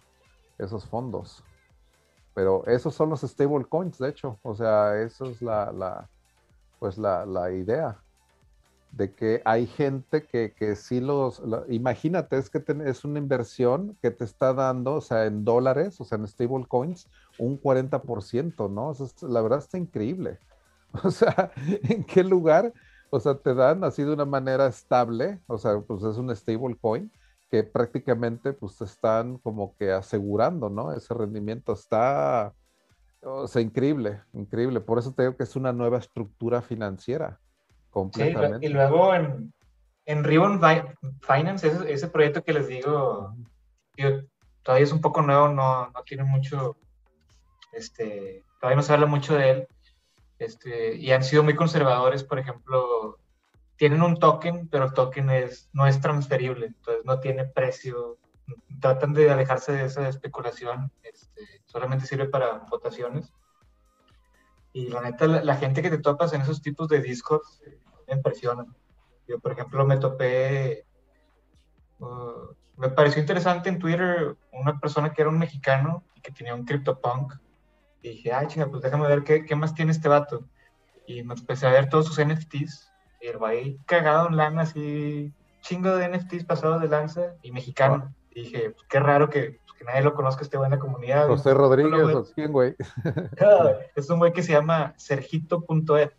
esos fondos. Pero esos son los stable coins, de hecho. O sea, eso es la, la pues la, la idea de que hay gente que, que sí los, lo- imagínate, es que ten- es una inversión que te está dando, o sea, en dólares, o sea, en stable coins, un 40%, ¿no? La verdad está increíble. O sea, ¿en qué lugar? O sea, te dan así de una manera estable, o sea, pues es un stable coin que prácticamente pues te están como que asegurando, ¿no? Ese rendimiento está, o sea, increíble, increíble. Por eso te digo que es una nueva estructura financiera, Sí, completamente. y luego en, en Ribbon Fi- Finance, ese, ese proyecto que les digo, todavía es un poco nuevo, no, no tiene mucho, este, todavía no se habla mucho de él, este, y han sido muy conservadores, por ejemplo, tienen un token, pero el token es, no es transferible, entonces no tiene precio, tratan de alejarse de esa especulación, este, solamente sirve para votaciones. Y la neta, la, la gente que te topas en esos tipos de discos eh, me impresiona. Yo, por ejemplo, me topé, uh, me pareció interesante en Twitter una persona que era un mexicano y que tenía un CryptoPunk. Y dije, ay, chinga, pues déjame ver qué, qué más tiene este vato. Y me empecé a ver todos sus NFTs. Y el güey cagado en lana, así, chingo de NFTs pasados de lanza y mexicano. Y dije, pues, qué raro que, pues, que nadie lo conozca, este güey en la comunidad. José Rodríguez, ¿o quién, güey? es un güey que se llama Sergito.ed.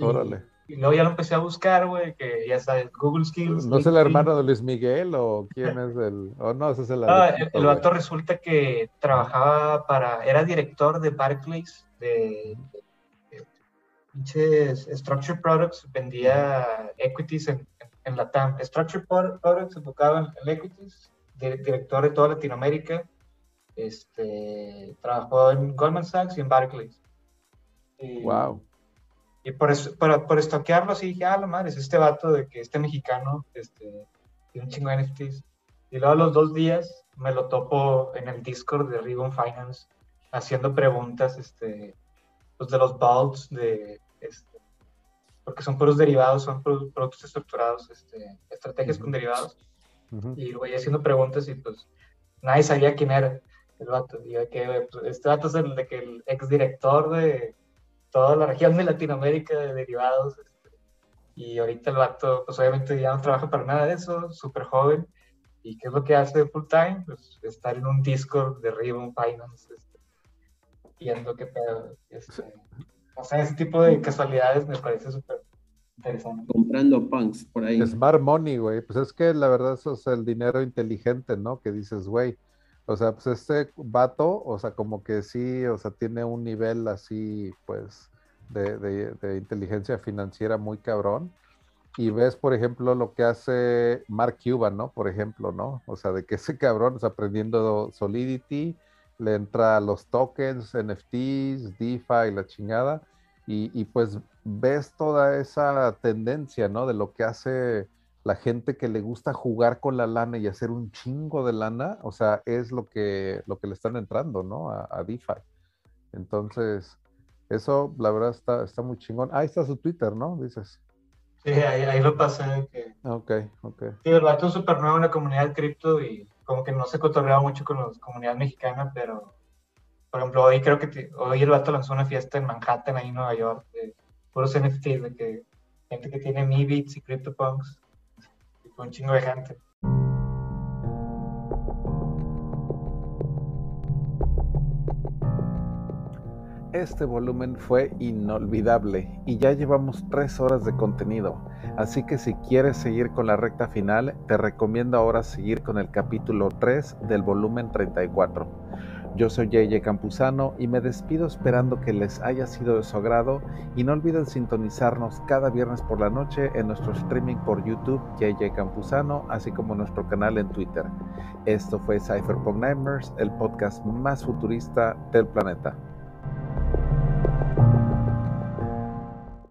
Órale. Y luego ya lo empecé a buscar, güey, que ya sabes, Google Skills. ¿No es el hermano de Luis Miguel o quién es el.? Oh, no, ese es el. Ah, el, Alexito, el güey. vato resulta que trabajaba para, era director de Barclays, de, pinches Structured Products, vendía equities en, en, la TAM. Pro- Products se enfocaba en, en equities director de toda Latinoamérica. Este, trabajó en Goldman Sachs y en Barclays. wow. Y por, eso, por, por estoquearlo así dije, ah, la madre, es este vato de que este mexicano este, tiene un chingo de NFTs. Y luego a los dos días me lo topo en el Discord de Ribbon Finance haciendo preguntas este, pues de los vaults, de, este, porque son puros derivados, son productos estructurados, este, estrategias con derivados. Y voy haciendo preguntas y pues nadie sabía quién era el vato. Y que pues, este vato es el, de que el exdirector de toda la región de Latinoamérica de derivados. Este, y ahorita el vato, pues obviamente ya no trabaja para nada de eso, súper joven. ¿Y qué es lo que hace full time? Pues estar en un Discord de Ribbon Finance, este, viendo qué pedo. Este, o sea, ese tipo de casualidades me parece súper interesante. Comprando punks por ahí. Smart money, güey. Pues es que la verdad eso es el dinero inteligente, ¿no? Que dices, güey. O sea, pues este vato, o sea, como que sí, o sea, tiene un nivel así, pues, de, de, inteligencia financiera muy cabrón. Y ves, por ejemplo, lo que hace Mark Cuban, ¿no? Por ejemplo, ¿no? O sea, de que ese cabrón está aprendiendo Solidity, le entra a los tokens, NFTs, DeFi, la chingada, y, y, pues ves toda esa tendencia, ¿no? De lo que hace la gente que le gusta jugar con la lana y hacer un chingo de lana, o sea, es lo que, lo que le están entrando, ¿no? A, a DeFi. Entonces, eso, la verdad, está, está muy chingón. Ahí está su Twitter, ¿no? Dices. Sí, ahí, ahí lo pasé. Que... Ok, ok. Sí, el vato es súper nuevo en la comunidad cripto y como que no se cotorreaba mucho con la comunidad mexicana, pero por ejemplo, hoy creo que hoy el vato lanzó una fiesta en Manhattan, ahí en Nueva York, de puros NFTs, de que gente que tiene Mi Bits y CryptoPunks, un chingo de gente. Este volumen fue inolvidable y ya llevamos tres horas de contenido, así que si quieres seguir con la recta final, te recomiendo ahora seguir con el capítulo 3 del volumen 34. Yo soy JJ Campuzano y me despido esperando que les haya sido de su agrado y no olviden sintonizarnos cada viernes por la noche en nuestro streaming por YouTube JJ Campuzano, así como nuestro canal en Twitter. Esto fue Cypherpunk Nightmares, el podcast más futurista del planeta.